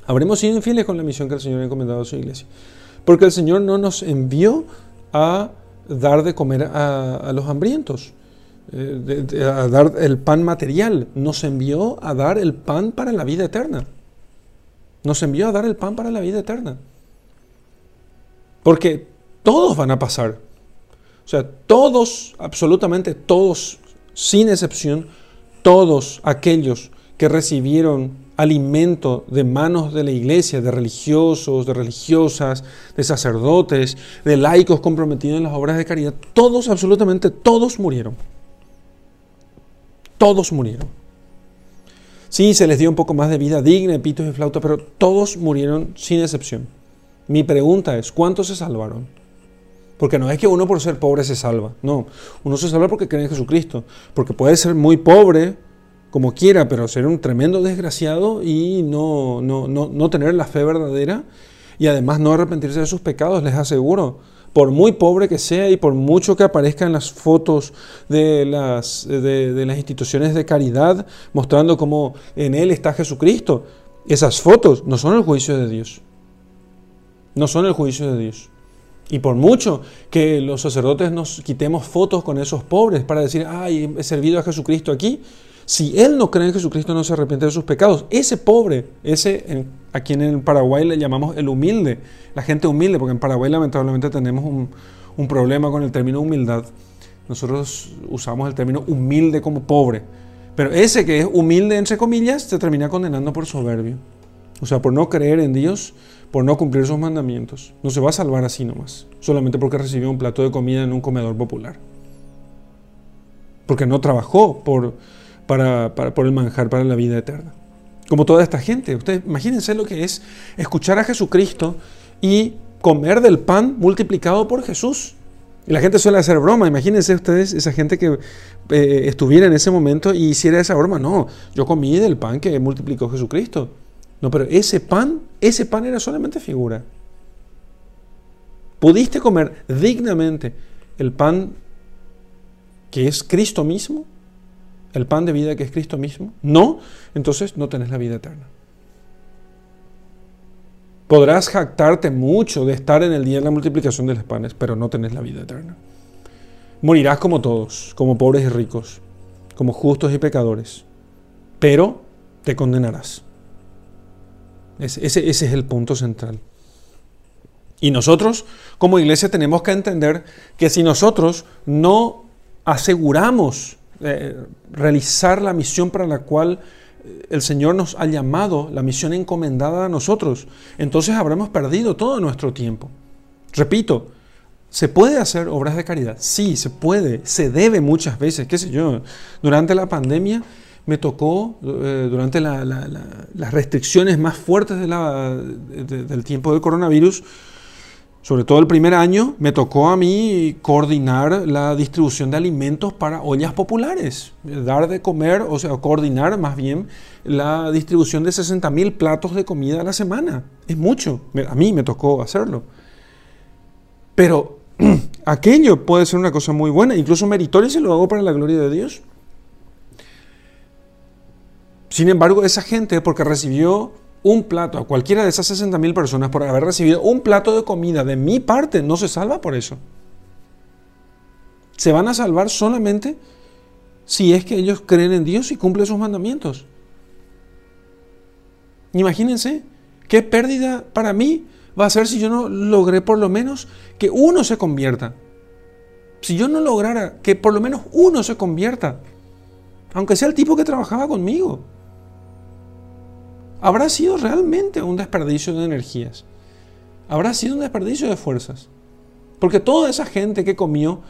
Habremos sido infieles con la misión que el Señor ha encomendado a su iglesia. Porque el Señor no nos envió a dar de comer a los hambrientos. Eh, a dar el pan material, nos envió a dar el pan para la vida eterna. Nos envió a dar el pan para la vida eterna. Porque todos van a pasar. O sea, todos, absolutamente todos, sin excepción, todos aquellos que recibieron alimento de manos de la iglesia, de religiosos, de religiosas, de sacerdotes, de laicos comprometidos en las obras de caridad, todos, absolutamente todos murieron. Todos murieron. Sí, se les dio un poco más de vida digna, pitos y flauta, pero todos murieron sin excepción. Mi pregunta es, ¿cuántos se salvaron? Porque no es que uno por ser pobre se salva, no. Uno se salva porque cree en Jesucristo. Porque puede ser muy pobre, como quiera, pero ser un tremendo desgraciado y no, no, no, no tener la fe verdadera y además no arrepentirse de sus pecados, les aseguro por muy pobre que sea y por mucho que aparezca en las fotos de las, de, las instituciones de caridad, mostrando cómo en él está Jesucristo, esas fotos no son el juicio de Dios. No son el juicio de Dios. Y por mucho que los sacerdotes nos quitemos fotos con esos pobres para decir, ay, he servido a Jesucristo aquí, si él no cree en Jesucristo, no se arrepiente de sus pecados. Ese pobre, ese a quien en Paraguay le llamamos el humilde, la gente humilde, porque en Paraguay lamentablemente tenemos un, problema con el término humildad. Nosotros usamos el término humilde como pobre. Pero ese que es humilde, entre comillas, se termina condenando por soberbio. O sea, por no creer en Dios, por no cumplir sus mandamientos. No se va a salvar así nomás, solamente porque recibió un plato de comida en un comedor popular. Porque no trabajó por, para, por el manjar para la vida eterna. como toda esta gente. Ustedes imagínense lo que es escuchar a Jesucristo y comer del pan multiplicado por Jesús. Y la gente suele hacer broma. Imagínense ustedes esa gente que eh, estuviera en ese momento y hiciera esa broma. No, yo comí del pan que multiplicó Jesucristo. No, pero ese pan, ese pan era solamente figura. ¿Pudiste comer dignamente el pan que es Cristo mismo? ¿El pan de vida que es Cristo mismo? No, entonces no tenés la vida eterna. Podrás jactarte mucho de estar en el día de la multiplicación de los panes, pero no tenés la vida eterna. Morirás como todos, como pobres y ricos, como justos y pecadores, pero te condenarás. Ese, ese, es el punto central. Y nosotros, como iglesia, tenemos que entender que si nosotros no aseguramos eh, realizar la misión para la cual eh, el Señor nos ha llamado, la misión encomendada a nosotros, entonces habremos perdido todo nuestro tiempo. Repito, ¿se puede hacer obras de caridad? Sí, se puede, se debe muchas veces, qué sé yo. Durante la pandemia me tocó, eh, durante las restricciones más fuertes del tiempo del coronavirus, sobre todo el primer año, me tocó a mí coordinar la distribución de alimentos para ollas populares, dar de comer, o sea, coordinar más bien la distribución de 60 mil platos de comida a la semana. Es mucho, a mí me tocó hacerlo. Pero aquello puede ser una cosa muy buena, incluso meritoria si lo hago para la gloria de Dios. Sin embargo, esa gente, porque recibió un plato a cualquiera de esas 60 mil personas por haber recibido un plato de comida de mi parte, no se salva por eso. Se van a salvar solamente si es que ellos creen en Dios y cumplen sus mandamientos. Imagínense qué pérdida para mí va a ser si yo no logré por lo menos que uno se convierta. Si yo no lograra que por lo menos uno se convierta, aunque sea el tipo que trabajaba conmigo habrá sido realmente un desperdicio de energías. Habrá sido un desperdicio de fuerzas. Porque toda esa gente que comió,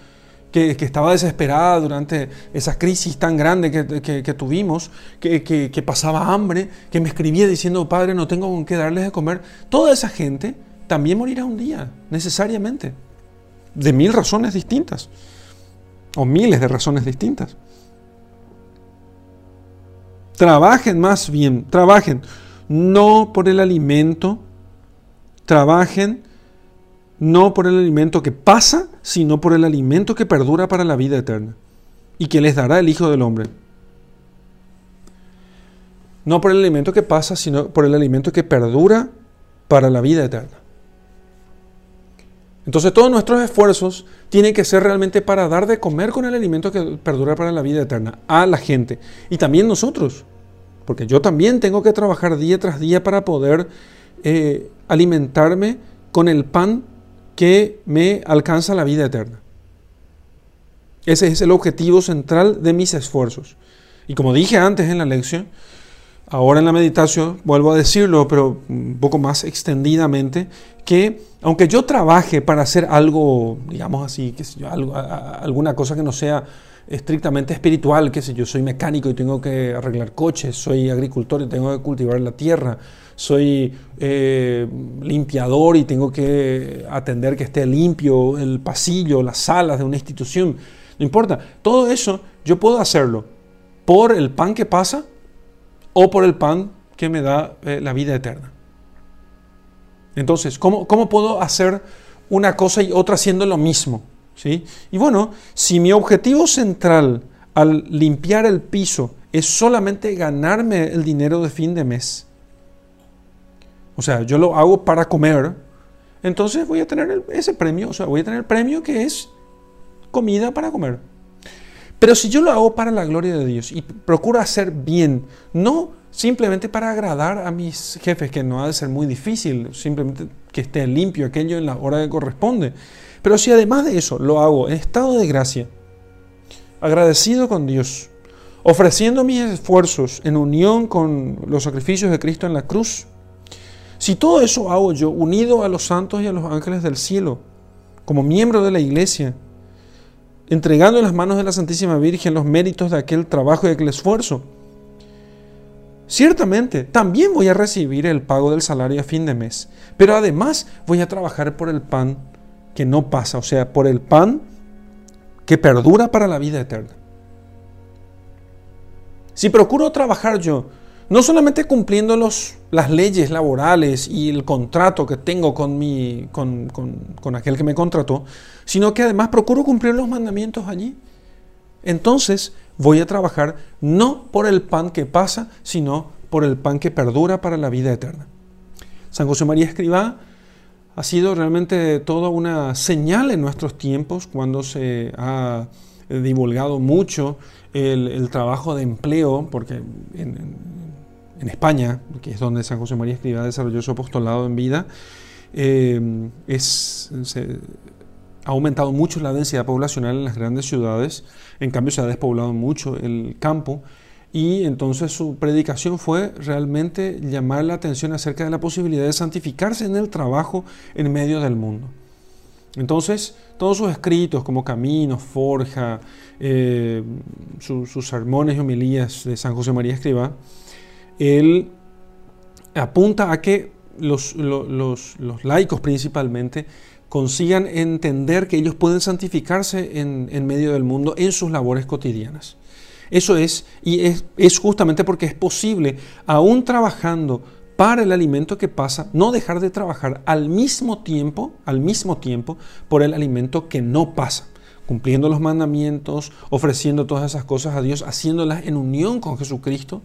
que, estaba desesperada durante esa crisis tan grande que, tuvimos, que, pasaba hambre, que me escribía diciendo, Padre, no tengo con qué darles de comer, toda esa gente también morirá un día, necesariamente, de mil razones distintas, o miles de razones distintas. Trabajen más bien, trabajen no por el alimento, trabajen no por el alimento que pasa, sino por el alimento que perdura para la vida eterna y que les dará el Hijo del Hombre. No por el alimento que pasa, sino por el alimento que perdura para la vida eterna. Entonces todos nuestros esfuerzos tienen que ser realmente para dar de comer con el alimento que perdura para la vida eterna a la gente. Y también nosotros, porque yo también tengo que trabajar día tras día para poder eh, alimentarme con el pan que me alcanza la vida eterna. Ese es el objetivo central de mis esfuerzos. Y como dije antes en la lección, ahora en la meditación, vuelvo a decirlo, pero un poco más extendidamente, que aunque yo trabaje para hacer algo, digamos así, que algo, alguna cosa que no sea estrictamente espiritual, que sé yo, soy mecánico y tengo que arreglar coches, soy agricultor y tengo que cultivar la tierra, soy eh, limpiador y tengo que atender que esté limpio el pasillo, las salas de una institución, no importa, todo eso yo puedo hacerlo por el pan que pasa o por el pan que me da eh, la vida eterna. Entonces, ¿cómo, ¿cómo puedo hacer una cosa y otra haciendo lo mismo? Y bueno, si mi objetivo central al limpiar el piso es solamente ganarme el dinero de fin de mes, o sea, yo lo hago para comer, entonces voy a tener ese premio, o sea, voy a tener el premio que es comida para comer. Pero si yo lo hago para la gloria de Dios y procuro hacer bien, no simplemente para agradar a mis jefes, que no ha de ser muy difícil, simplemente que esté limpio aquello en la hora que corresponde. Pero si además de eso lo hago en estado de gracia, agradecido con Dios, ofreciendo mis esfuerzos en unión con los sacrificios de Cristo en la cruz, si todo eso hago yo unido a los santos y a los ángeles del cielo, como miembro de la iglesia, entregando en las manos de la Santísima Virgen los méritos de aquel trabajo y aquel esfuerzo, ciertamente también voy a recibir el pago del salario a fin de mes, pero además voy a trabajar por el pan que no pasa, o sea, por el pan que perdura para la vida eterna. Si procuro trabajar yo, no solamente cumpliendo los, las leyes laborales y el contrato que tengo con, mi, con, con aquel que me contrató, sino que además procuro cumplir los mandamientos allí, entonces voy a trabajar no por el pan que pasa, sino por el pan que perdura para la vida eterna. San José María Escribá ha sido realmente toda una señal en nuestros tiempos cuando se ha divulgado mucho el, trabajo de empleo, porque en, España, que es donde San José María Escribá desarrolló su apostolado en vida, eh, es, ha aumentado mucho la densidad poblacional en las grandes ciudades, en cambio se ha despoblado mucho el campo y entonces su predicación fue realmente llamar la atención acerca de la posibilidad de santificarse en el trabajo en medio del mundo. Entonces, todos sus escritos como Caminos, Forja, eh, sus sermones y homilías de San José María Escriba, él apunta a que los, los laicos principalmente consigan entender que ellos pueden santificarse en, medio del mundo en sus labores cotidianas. Eso es, y es, es, justamente porque es posible, aún trabajando para el alimento que pasa, no dejar de trabajar al mismo tiempo, al mismo tiempo, por el alimento que no pasa, cumpliendo los mandamientos, ofreciendo todas esas cosas a Dios, haciéndolas en unión con Jesucristo,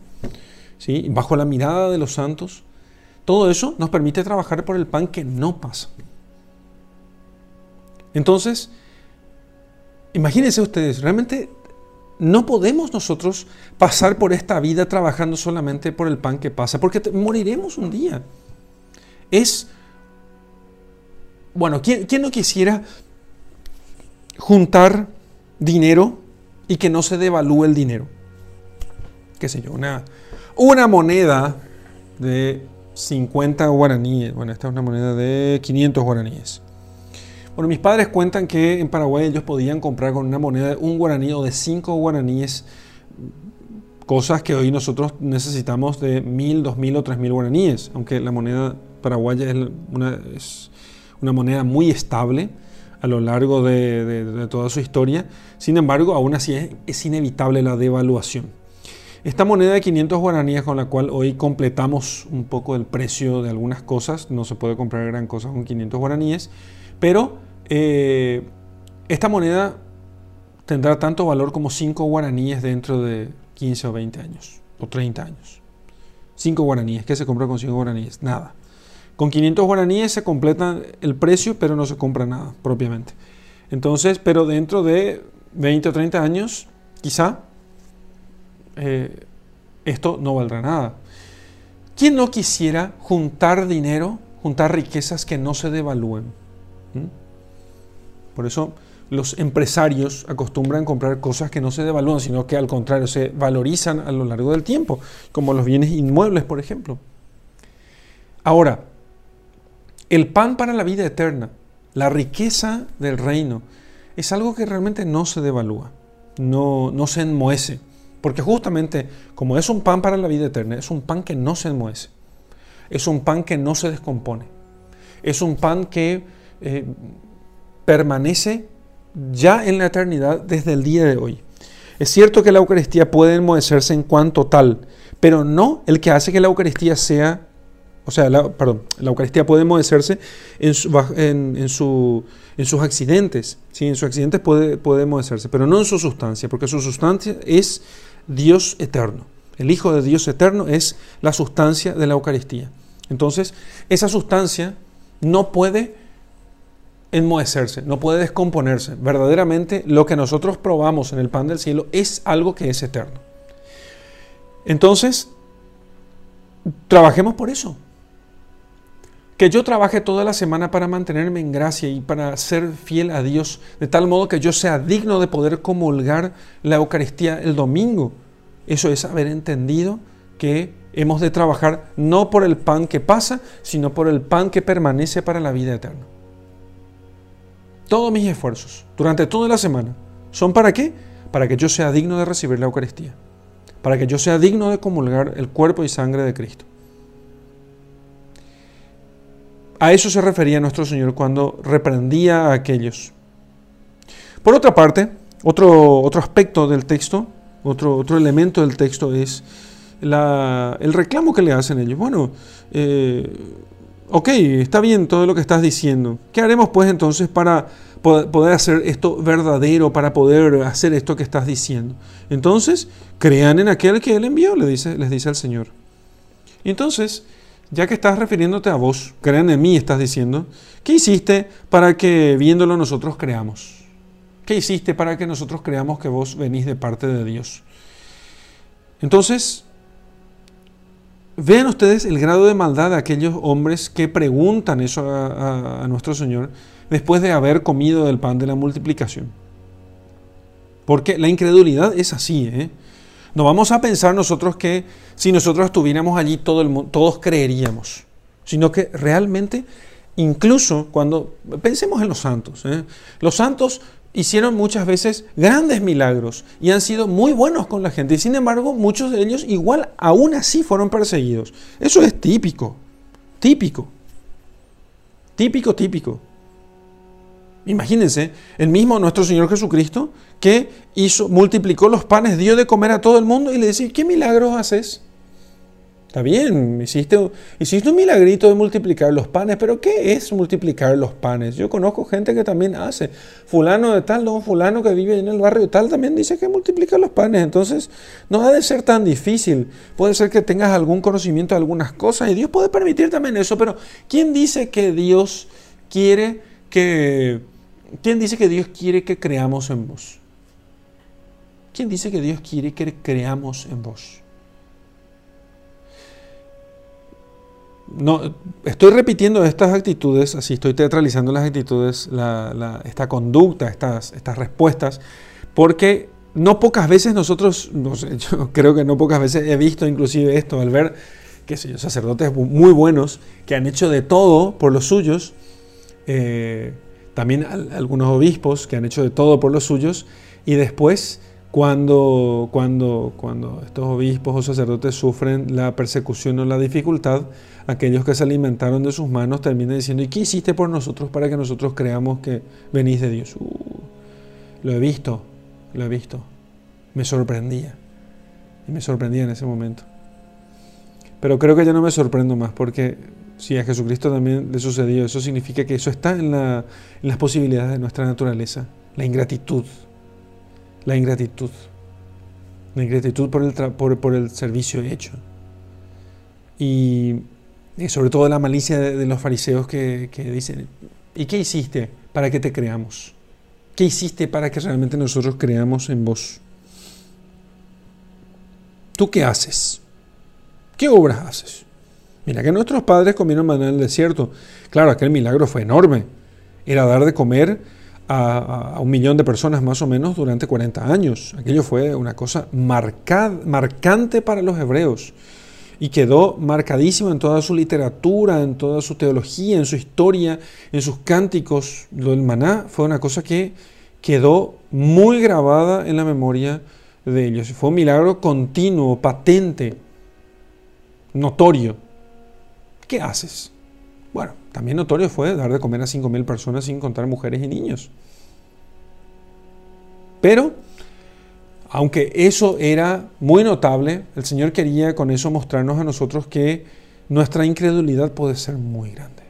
¿sí? bajo la mirada de los santos. Todo eso nos permite trabajar por el pan que no pasa. Entonces, imagínense ustedes, realmente no podemos nosotros pasar por esta vida trabajando solamente por el pan que pasa, porque moriremos un día. Es, bueno, ¿quién, no quisiera juntar dinero y que no se devalúe el dinero? ¿Qué sé yo? Una, una moneda de 50 guaraníes. Bueno, esta es una moneda de 500 guaraníes. Bueno, mis padres cuentan que en Paraguay ellos podían comprar con una moneda de un guaraní o de cinco guaraníes cosas que hoy nosotros necesitamos de mil, dos mil o tres mil guaraníes, aunque la moneda paraguaya es una, moneda muy estable a lo largo de, toda su historia. Sin embargo, aún así es, es, inevitable la devaluación. Esta moneda de 500 guaraníes con la cual hoy completamos un poco el precio de algunas cosas, no se puede comprar gran cosa con 500 guaraníes, pero eh, esta moneda tendrá tanto valor como 5 guaraníes dentro de 15 o 20 años, o 30 años. 5 guaraníes, ¿qué se compra con 5 guaraníes? Nada. Con 500 guaraníes se completa el precio, pero no se compra nada propiamente. Entonces, pero dentro de 20 o 30 años, quizá eh, esto no valdrá nada. ¿Quién no quisiera juntar dinero, juntar riquezas que no se devalúen? ¿Mm? Por eso los empresarios acostumbran comprar cosas que no se devalúan, sino que al contrario se valorizan a lo largo del tiempo, como los bienes inmuebles, por ejemplo. Ahora, el pan para la vida eterna, la riqueza del reino, es algo que realmente no se devalúa, no, no se enmohece, porque justamente como es un pan para la vida eterna, es un pan que no se enmohece, es un pan que no se descompone, es un pan que eh, permanece ya en la eternidad desde el día de hoy. Es cierto que la Eucaristía puede enmohecerse en cuanto tal, pero no el que hace que la Eucaristía sea, o sea, la, perdón, la Eucaristía puede enmohecerse en, en, su, en sus accidentes, ¿sí? en sus accidentes puede, puede pero no en su sustancia, porque su sustancia es Dios eterno. El Hijo de Dios eterno es la sustancia de la Eucaristía. Entonces, esa sustancia no puede enmohecerse, no puede descomponerse. Verdaderamente lo que nosotros probamos en el pan del cielo es algo que es eterno. Entonces, trabajemos por eso. Que yo trabaje toda la semana para mantenerme en gracia y para ser fiel a Dios, de tal modo que yo sea digno de poder comulgar la Eucaristía el domingo. Eso es haber entendido que hemos de trabajar no por el pan que pasa, sino por el pan que permanece para la vida eterna. Todos mis esfuerzos durante toda la semana son para qué? Para que yo sea digno de recibir la Eucaristía. para que yo sea digno de comulgar el cuerpo y sangre de Cristo. A eso se refería nuestro Señor cuando reprendía a aquellos. Por otra parte, otro, otro aspecto del texto, otro, otro elemento del texto es el reclamo que le hacen ellos. Bueno, eh, ok, está bien todo lo que estás diciendo. ¿Qué haremos pues entonces para poder hacer esto verdadero, para poder hacer esto que estás diciendo? Entonces, crean en aquel que Él envió, le dice, les dice el Señor. Entonces, ya que estás refiriéndote a vos, crean en mí, estás diciendo, ¿qué hiciste para que viéndolo nosotros creamos? ¿Qué hiciste para que nosotros creamos que vos venís de parte de Dios? Entonces, Vean ustedes el grado de maldad de aquellos hombres que preguntan eso a, nuestro Señor después de haber comido del pan de la multiplicación. Porque la incredulidad es así. ¿eh? No vamos a pensar nosotros que si nosotros estuviéramos allí todo el, todos creeríamos, sino que realmente, incluso cuando pensemos en los santos, ¿eh? los santos hicieron muchas veces grandes milagros y han sido muy buenos con la gente. Y sin embargo, muchos de ellos igual aún así fueron perseguidos. Eso es típico, típico, típico, típico. Imagínense, el mismo nuestro Señor Jesucristo que hizo, multiplicó los panes, dio de comer a todo el mundo y le decía, ¿qué milagros haces? Está bien, hiciste, hiciste un milagrito de multiplicar los panes, pero ¿qué es multiplicar los panes? Yo conozco gente que también hace. Fulano de tal, no, fulano que vive en el barrio tal, también dice que multiplica los panes. Entonces, no ha de ser tan difícil. Puede ser que tengas algún conocimiento de algunas cosas y Dios puede permitir también eso, pero ¿quién dice que Dios quiere que... ¿Quién dice que Dios quiere que creamos en vos? ¿Quién dice que Dios quiere que creamos en vos? No, estoy repitiendo estas actitudes, así estoy teatralizando las actitudes, esta conducta, estas, estas respuestas, porque no pocas veces nosotros, no sé, yo creo que no pocas veces he visto inclusive esto, al ver, qué sé yo, sacerdotes muy buenos que han hecho de todo por los suyos, eh, también algunos obispos que han hecho de todo por los suyos, y después cuando, cuando, cuando estos obispos o sacerdotes sufren la persecución o la dificultad, aquellos que se alimentaron de sus manos terminan diciendo, ¿y qué hiciste por nosotros para que nosotros creamos que venís de Dios? Uh, lo he visto, lo he visto. Me sorprendía. Y me sorprendía en ese momento. Pero creo que ya no me sorprendo más porque si a Jesucristo también le sucedió, eso significa que eso está en, las posibilidades de nuestra naturaleza, la ingratitud la ingratitud. La ingratitud por el, por, el servicio hecho. Y, sobre todo la malicia de, los fariseos que, que, dicen, ¿y qué hiciste para que te creamos? ¿Qué hiciste para que realmente nosotros creamos en vos? ¿Tú qué haces? ¿Qué obras haces? Mira que nuestros padres comieron maná en el desierto. Claro, aquel milagro fue enorme. Era dar de comer a, un millón de personas más o menos durante 40 años. Aquello fue una cosa marcante para los hebreos y quedó marcadísimo en toda su literatura, en toda su teología, en su historia, en sus cánticos. Lo del maná fue una cosa que quedó muy grabada en la memoria de ellos. Fue un milagro continuo, patente, notorio. ¿Qué haces? Bueno, también notorio fue dar de comer a 5.000 personas sin contar mujeres y niños. Pero, aunque eso era muy notable, el Señor quería con eso mostrarnos a nosotros que nuestra incredulidad puede ser muy grande.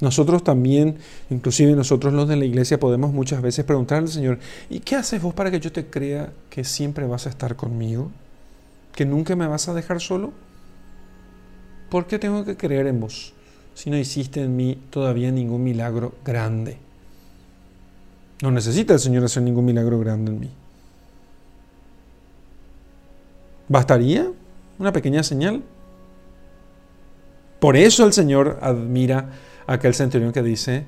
Nosotros también, inclusive nosotros los de la iglesia, podemos muchas veces preguntar al Señor, ¿y qué haces vos para que yo te crea que siempre vas a estar conmigo? ¿Que nunca me vas a dejar solo? ¿Por qué tengo que creer en vos? si no hiciste en mí todavía ningún milagro grande? No necesita el Señor hacer ningún milagro grande en mí. ¿Bastaría una pequeña señal? Por eso el Señor admira a aquel centurión que dice,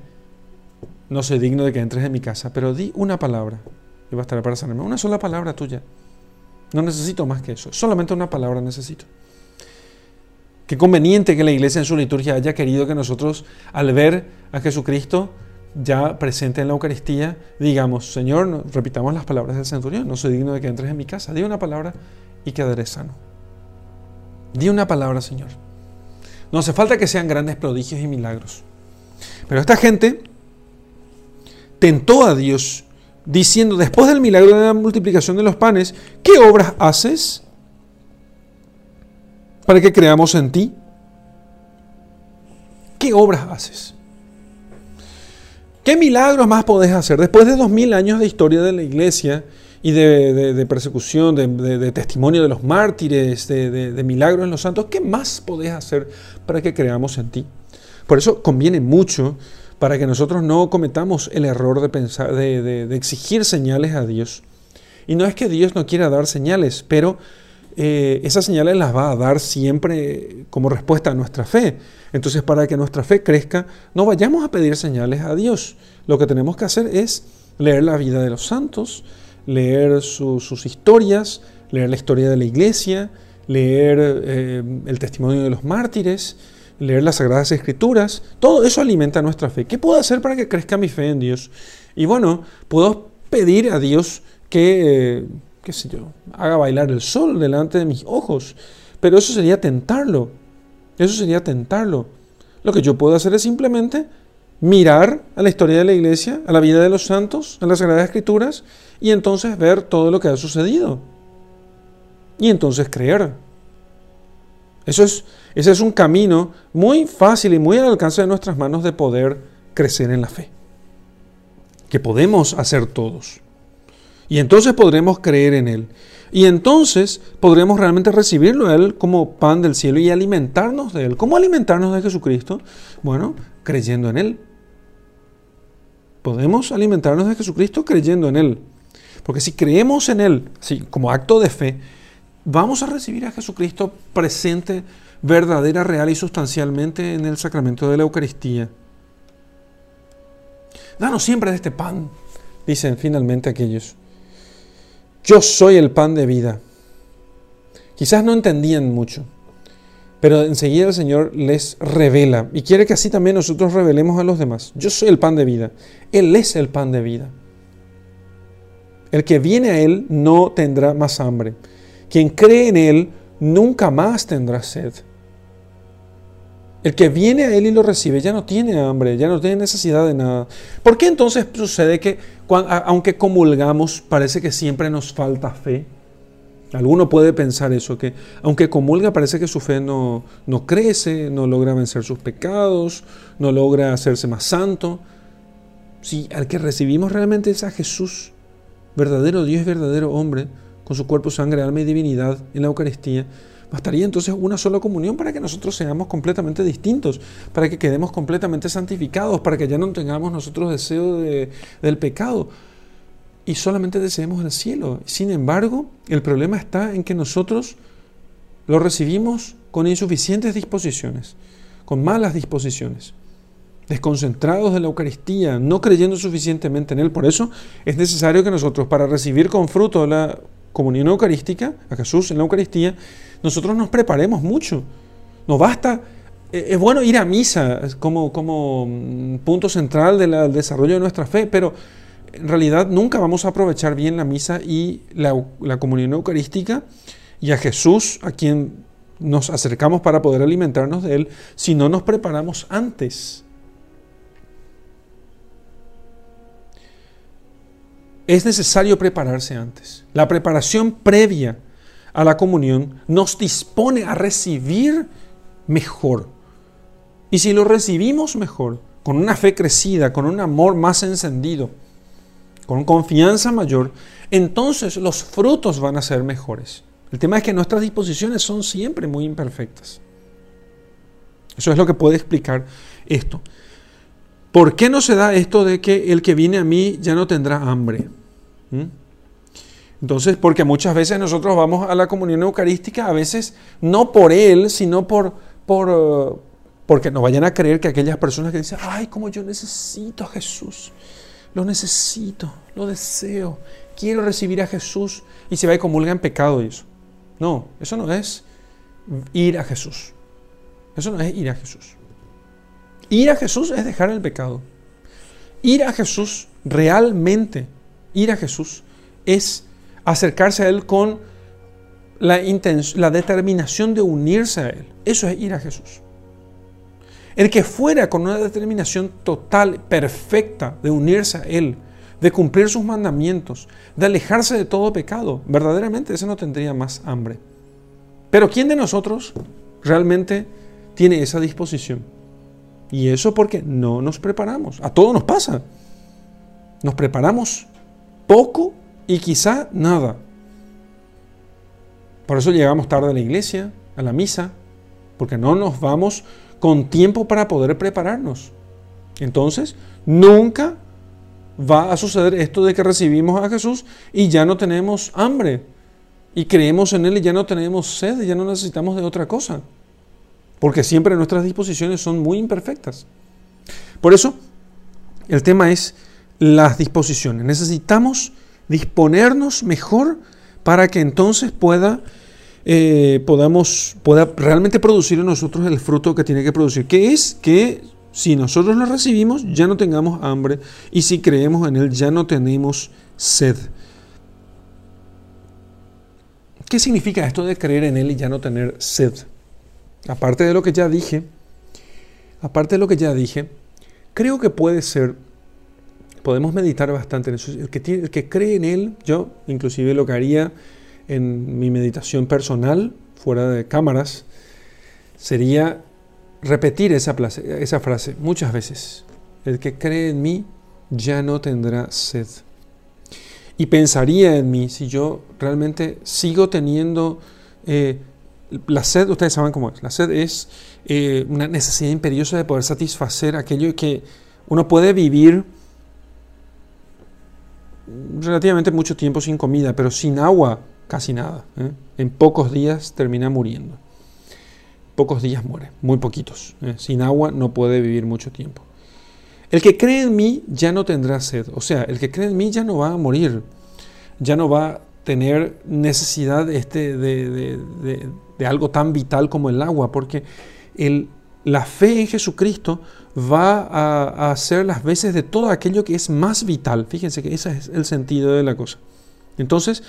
no soy digno de que entres en mi casa, pero di una palabra y bastará para sanarme. Una sola palabra tuya. No necesito más que eso. Solamente una palabra necesito. Qué conveniente que la iglesia en su liturgia haya querido que nosotros, al ver a Jesucristo, ya presente en la Eucaristía, digamos, Señor, repitamos las palabras del centurión, no soy digno de que entres en mi casa, di una palabra y quedaré sano. Di una palabra, Señor. No hace falta que sean grandes prodigios y milagros. Pero esta gente tentó a Dios diciendo, después del milagro de la multiplicación de los panes, ¿qué obras haces para que creamos en ti? ¿Qué obras haces? ¿Qué milagros más podés hacer? Después de dos mil años de historia de la iglesia y de, persecución, de, testimonio de los mártires, de, milagros en los santos, ¿qué más podés hacer para que creamos en ti? Por eso conviene mucho para que nosotros no cometamos el error de, pensar, de, exigir señales a Dios. Y no es que Dios no quiera dar señales, pero eh, esas señales las va a dar siempre como respuesta a nuestra fe. Entonces, para que nuestra fe crezca, no vayamos a pedir señales a Dios. Lo que tenemos que hacer es leer la vida de los santos, leer sus historias, leer la historia de la iglesia, leer eh, el testimonio de los mártires, leer las Sagradas Escrituras. Todo eso alimenta nuestra fe. ¿Qué puedo hacer para que crezca mi fe en Dios? Y bueno, puedo pedir a Dios que, eh, qué sé yo, haga bailar el sol delante de mis ojos. Pero eso sería tentarlo. Eso sería tentarlo. Lo que yo puedo hacer es simplemente mirar a la historia de la iglesia, a la vida de los santos, a las Sagradas Escrituras, y entonces ver todo lo que ha sucedido. Y entonces creer. Eso es, ese es un camino muy fácil y muy al alcance de nuestras manos de poder crecer en la fe. Que podemos hacer todos. Y entonces podremos creer en Él. Y entonces podremos realmente recibirlo a Él como pan del cielo y alimentarnos de Él. ¿Cómo alimentarnos de Jesucristo? Bueno, creyendo en Él. Podemos alimentarnos de Jesucristo creyendo en Él. Porque si creemos en Él, como acto de fe, vamos a recibir a Jesucristo presente, verdadera, real y sustancialmente en el sacramento de la Eucaristía. Danos siempre de este pan, dicen finalmente aquellos. Yo soy el pan de vida. Quizás no entendían mucho, pero enseguida el Señor les revela y quiere que así también nosotros revelemos a los demás. Yo soy el pan de vida. Él es el pan de vida. El que viene a Él no tendrá más hambre. Quien cree en Él nunca más tendrá sed. El que viene a Él y lo recibe ya no tiene hambre, ya no tiene necesidad de nada. ¿Por qué entonces sucede que aunque comulgamos parece que siempre nos falta fe? Alguno puede pensar eso, que aunque comulga parece que su fe no, no crece, no logra vencer sus pecados, no logra hacerse más santo. Si al que recibimos realmente es a Jesús, verdadero Dios verdadero hombre, con su cuerpo, sangre, alma y divinidad en la Eucaristía, Bastaría entonces una sola comunión para que nosotros seamos completamente distintos, para que quedemos completamente santificados, para que ya no tengamos nosotros deseo del pecado y solamente deseemos el cielo. Sin embargo, el problema está en que nosotros lo recibimos con insuficientes disposiciones, con malas disposiciones, desconcentrados de la Eucaristía, no creyendo suficientemente en Él. Por eso es necesario que nosotros, para recibir con fruto la comunión eucarística, a Jesús en la Eucaristía, nosotros nos preparemos mucho. No basta, eh, es bueno ir a misa como, como mm, punto central del desarrollo de nuestra fe, pero en realidad nunca vamos a aprovechar bien la misa y la, comunión eucarística y a Jesús, a quien nos acercamos para poder alimentarnos de Él, si no nos preparamos antes. Es necesario prepararse antes. La preparación previa a la comunión nos dispone a recibir mejor. Y si lo recibimos mejor, con una fe crecida, con un amor más encendido, con confianza mayor, entonces los frutos van a ser mejores. El tema es que nuestras disposiciones son siempre muy imperfectas. Eso es lo que puede explicar esto. ¿Por qué no se da esto de que el que viene a mí ya no tendrá hambre? ¿Mm? Entonces, porque muchas veces nosotros vamos a la comunión eucarística, a veces no por Él, sino por, por uh, porque no vayan a creer que aquellas personas que dicen, ay, como yo necesito a Jesús, lo necesito, lo deseo, quiero recibir a Jesús, y se va y comulga en pecado y eso. No, eso no es ir a Jesús. Eso no es ir a Jesús. Ir a Jesús es dejar el pecado. Ir a Jesús, realmente ir a Jesús, es acercarse a Él con la, la determinación de unirse a Él. Eso es ir a Jesús. El que fuera con una determinación total, perfecta, de unirse a Él, de cumplir sus mandamientos, de alejarse de todo pecado, verdaderamente ese no tendría más hambre. Pero ¿quién de nosotros realmente tiene esa disposición? Y eso porque no nos preparamos. A todo nos pasa. Nos preparamos poco y quizá nada. Por eso llegamos tarde a la iglesia, a la misa, porque no nos vamos con tiempo para poder prepararnos. Entonces, nunca va a suceder esto de que recibimos a Jesús y ya no tenemos hambre. Y creemos en Él y ya no tenemos sed, ya no necesitamos de otra cosa. Porque siempre nuestras disposiciones son muy imperfectas. Por eso, el tema es las disposiciones. Necesitamos disponernos mejor para que entonces pueda, eh, podamos, pueda realmente producir en nosotros el fruto que tiene que producir, que es que si nosotros lo recibimos ya no tengamos hambre y si creemos en Él ya no tenemos sed. ¿Qué significa esto de creer en Él y ya no tener sed? Aparte de lo que ya dije, aparte de lo que ya dije, creo que puede ser, podemos meditar bastante en eso. El que, tiene, el que cree en Él, yo inclusive lo que haría en mi meditación personal, fuera de cámaras, sería repetir esa, frase muchas veces. El que cree en mí ya no tendrá sed. Y pensaría en mí si yo realmente sigo teniendo eh, la sed, ustedes saben cómo es. La sed es eh, una necesidad imperiosa de poder satisfacer aquello que uno puede vivir relativamente mucho tiempo sin comida, pero sin agua casi nada. ¿eh? En pocos días termina muriendo pocos días muere, muy poquitos. ¿eh? Sin agua no puede vivir mucho tiempo. El que cree en mí ya no tendrá sed. O sea, el que cree en mí ya no va a morir. Ya no va a tener necesidad este de, de, algo tan vital como el agua, porque el, la fe en Jesucristo va a, a, hacer las veces de todo aquello que es más vital. Fíjense que ese es el sentido de la cosa. Entonces,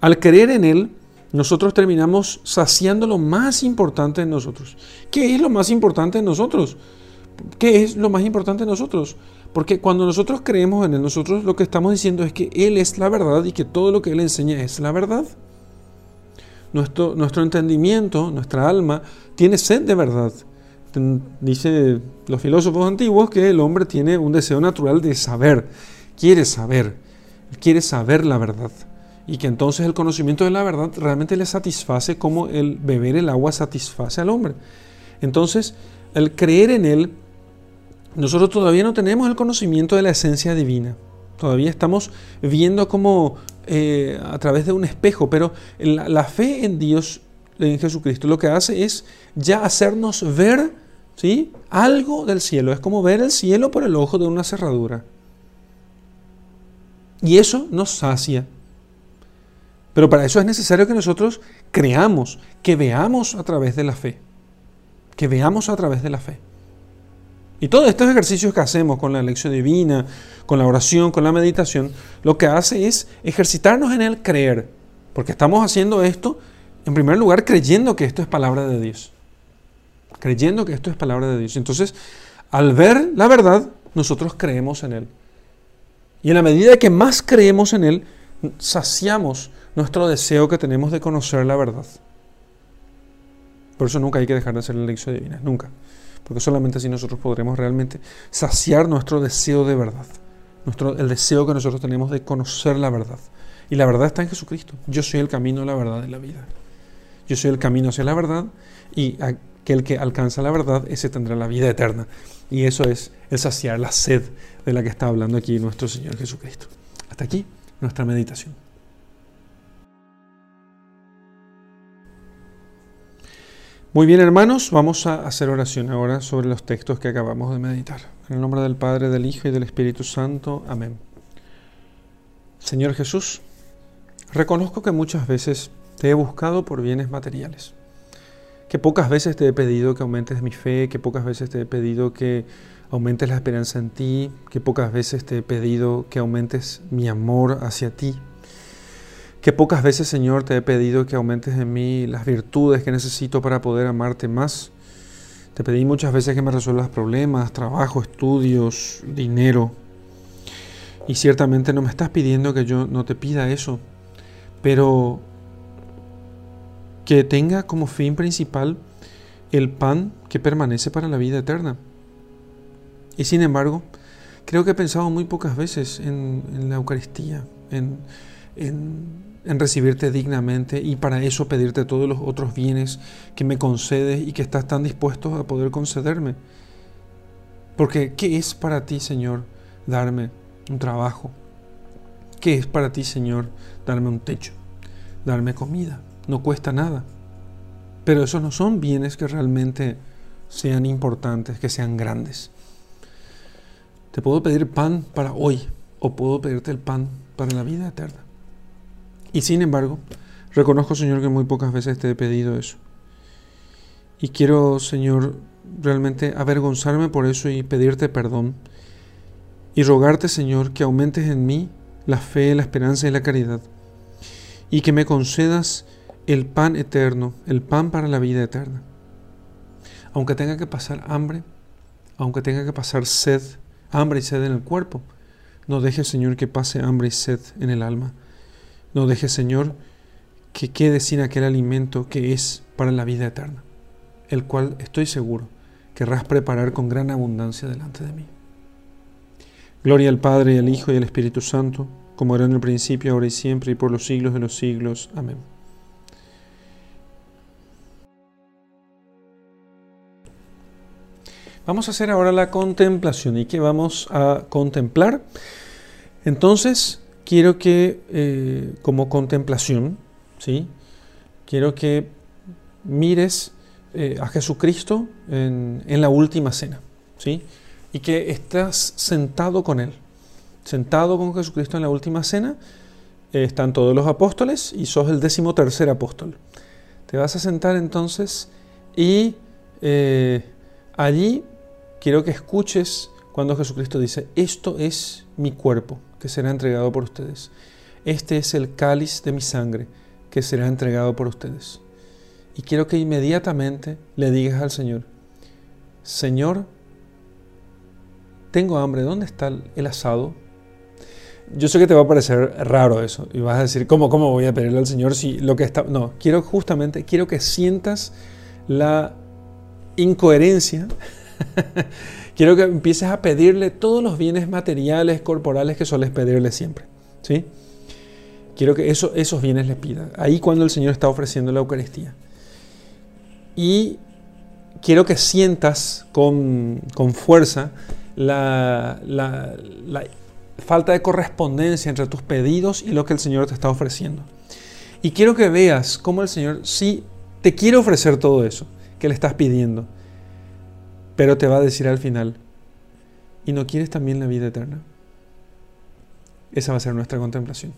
al creer en Él, nosotros terminamos saciando lo más importante en nosotros. ¿Qué es lo más importante en nosotros? ¿Qué es lo más importante en nosotros? Porque cuando nosotros creemos en Él, nosotros lo que estamos diciendo es que Él es la verdad y que todo lo que Él enseña es la verdad. Nuestro, nuestro entendimiento, nuestra alma, tiene sed de verdad. Dice los filósofos antiguos que el hombre tiene un deseo natural de saber, quiere saber, quiere saber la verdad y que entonces el conocimiento de la verdad realmente le satisface como el beber el agua satisface al hombre. Entonces, el creer en Él, nosotros todavía no tenemos el conocimiento de la esencia divina. Todavía estamos viendo como eh, a través de un espejo, pero la, la, fe en Dios, en Jesucristo, lo que hace es ya hacernos ver ¿sí? algo del cielo. Es como ver el cielo por el ojo de una cerradura. Y eso nos sacia. Pero para eso es necesario que nosotros creamos, que veamos a través de la fe. Que veamos a través de la fe. Y todos estos ejercicios que hacemos con la lección divina, con la oración, con la meditación, lo que hace es ejercitarnos en el creer. Porque estamos haciendo esto, en primer lugar, creyendo que esto es palabra de Dios. Creyendo que esto es palabra de Dios. Entonces, al ver la verdad, nosotros creemos en Él. Y en la medida que más creemos en Él, saciamos nuestro deseo que tenemos de conocer la verdad. Por eso nunca hay que dejar de hacer la lección divina, nunca. Porque solamente así nosotros podremos realmente saciar nuestro deseo de verdad. Nuestro, el deseo que nosotros tenemos de conocer la verdad. Y la verdad está en Jesucristo. Yo soy el camino, la verdad y la vida. Yo soy el camino hacia la verdad y aquel que alcanza la verdad, ese tendrá la vida eterna. Y eso es el saciar la sed de la que está hablando aquí nuestro Señor Jesucristo. Hasta aquí nuestra meditación. Muy bien, hermanos, vamos a hacer oración ahora sobre los textos que acabamos de meditar. En el nombre del Padre, del Hijo y del Espíritu Santo. Amén. Señor Jesús, reconozco que muchas veces te he buscado por bienes materiales, que pocas veces te he pedido que aumentes mi fe, que pocas veces te he pedido que aumentes la esperanza en ti, que pocas veces te he pedido que aumentes mi amor hacia ti, que pocas veces, Señor, te he pedido que aumentes en mí las virtudes que necesito para poder amarte más. Te pedí muchas veces que me resuelvas problemas, trabajo, estudios, dinero. Y ciertamente no me estás pidiendo que yo no te pida eso, pero que tenga como fin principal el pan que permanece para la vida eterna. Y sin embargo, creo que he pensado muy pocas veces en, la Eucaristía, en, en, recibirte dignamente y para eso pedirte todos los otros bienes que me concedes y que estás tan dispuesto a poder concederme. Porque, ¿qué es para ti, Señor, darme un trabajo? ¿Qué es para ti, Señor, darme un techo, darme comida? No cuesta nada. Pero esos no son bienes que realmente sean importantes, que sean grandes. Te puedo pedir pan para hoy o puedo pedirte el pan para la vida eterna. Y sin embargo, reconozco, Señor, que muy pocas veces te he pedido eso. Y quiero, Señor, realmente avergonzarme por eso y pedirte perdón. Y rogarte, Señor, que aumentes en mí la fe, la esperanza y la caridad. Y que me concedas el pan eterno, el pan para la vida eterna. Aunque tenga que pasar hambre, aunque tenga que pasar sed, hambre y sed en el cuerpo. No deje, Señor, que pase hambre y sed en el alma. No deje, Señor, que quede sin aquel alimento que es para la vida eterna, el cual estoy seguro querrás preparar con gran abundancia delante de mí. Gloria al Padre, y al Hijo y al Espíritu Santo, como era en el principio, ahora y siempre, y por los siglos de los siglos. Amén. Vamos a hacer ahora la contemplación. ¿Y qué vamos a contemplar? Entonces, quiero que eh, como contemplación, ¿sí? quiero que mires eh, a Jesucristo en, la última cena. ¿sí? Y que estás sentado con Él. Sentado con Jesucristo en la última cena. Eh, están todos los apóstoles y sos el décimo tercer apóstol. Te vas a sentar entonces y allí quiero que escuches cuando Jesucristo dice, esto es mi cuerpo que será entregado por ustedes. Este es el cáliz de mi sangre que será entregado por ustedes. Y quiero que inmediatamente le digas al Señor, Señor, tengo hambre, ¿dónde está el asado? Yo sé que te va a parecer raro eso y vas a decir, ¿cómo, cómo voy a pedirle al Señor si lo que está... No, quiero justamente, quiero que sientas la incoherencia Quiero que empieces a pedirle todos los bienes materiales, corporales que sueles pedirle siempre. ¿sí? Quiero que eso, esos bienes le pidas. Ahí cuando el Señor está ofreciendo la Eucaristía. Y quiero que sientas con, fuerza la, la, falta de correspondencia entre tus pedidos y lo que el Señor te está ofreciendo. Y quiero que veas cómo el Señor sí te quiere ofrecer todo eso que le estás pidiendo pero te va a decir al final, ¿y no quieres también la vida eterna? Esa va a ser nuestra contemplación.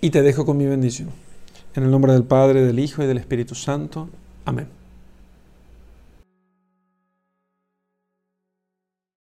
Y te dejo con mi bendición. En el nombre del Padre, del Hijo y del Espíritu Santo. Amén.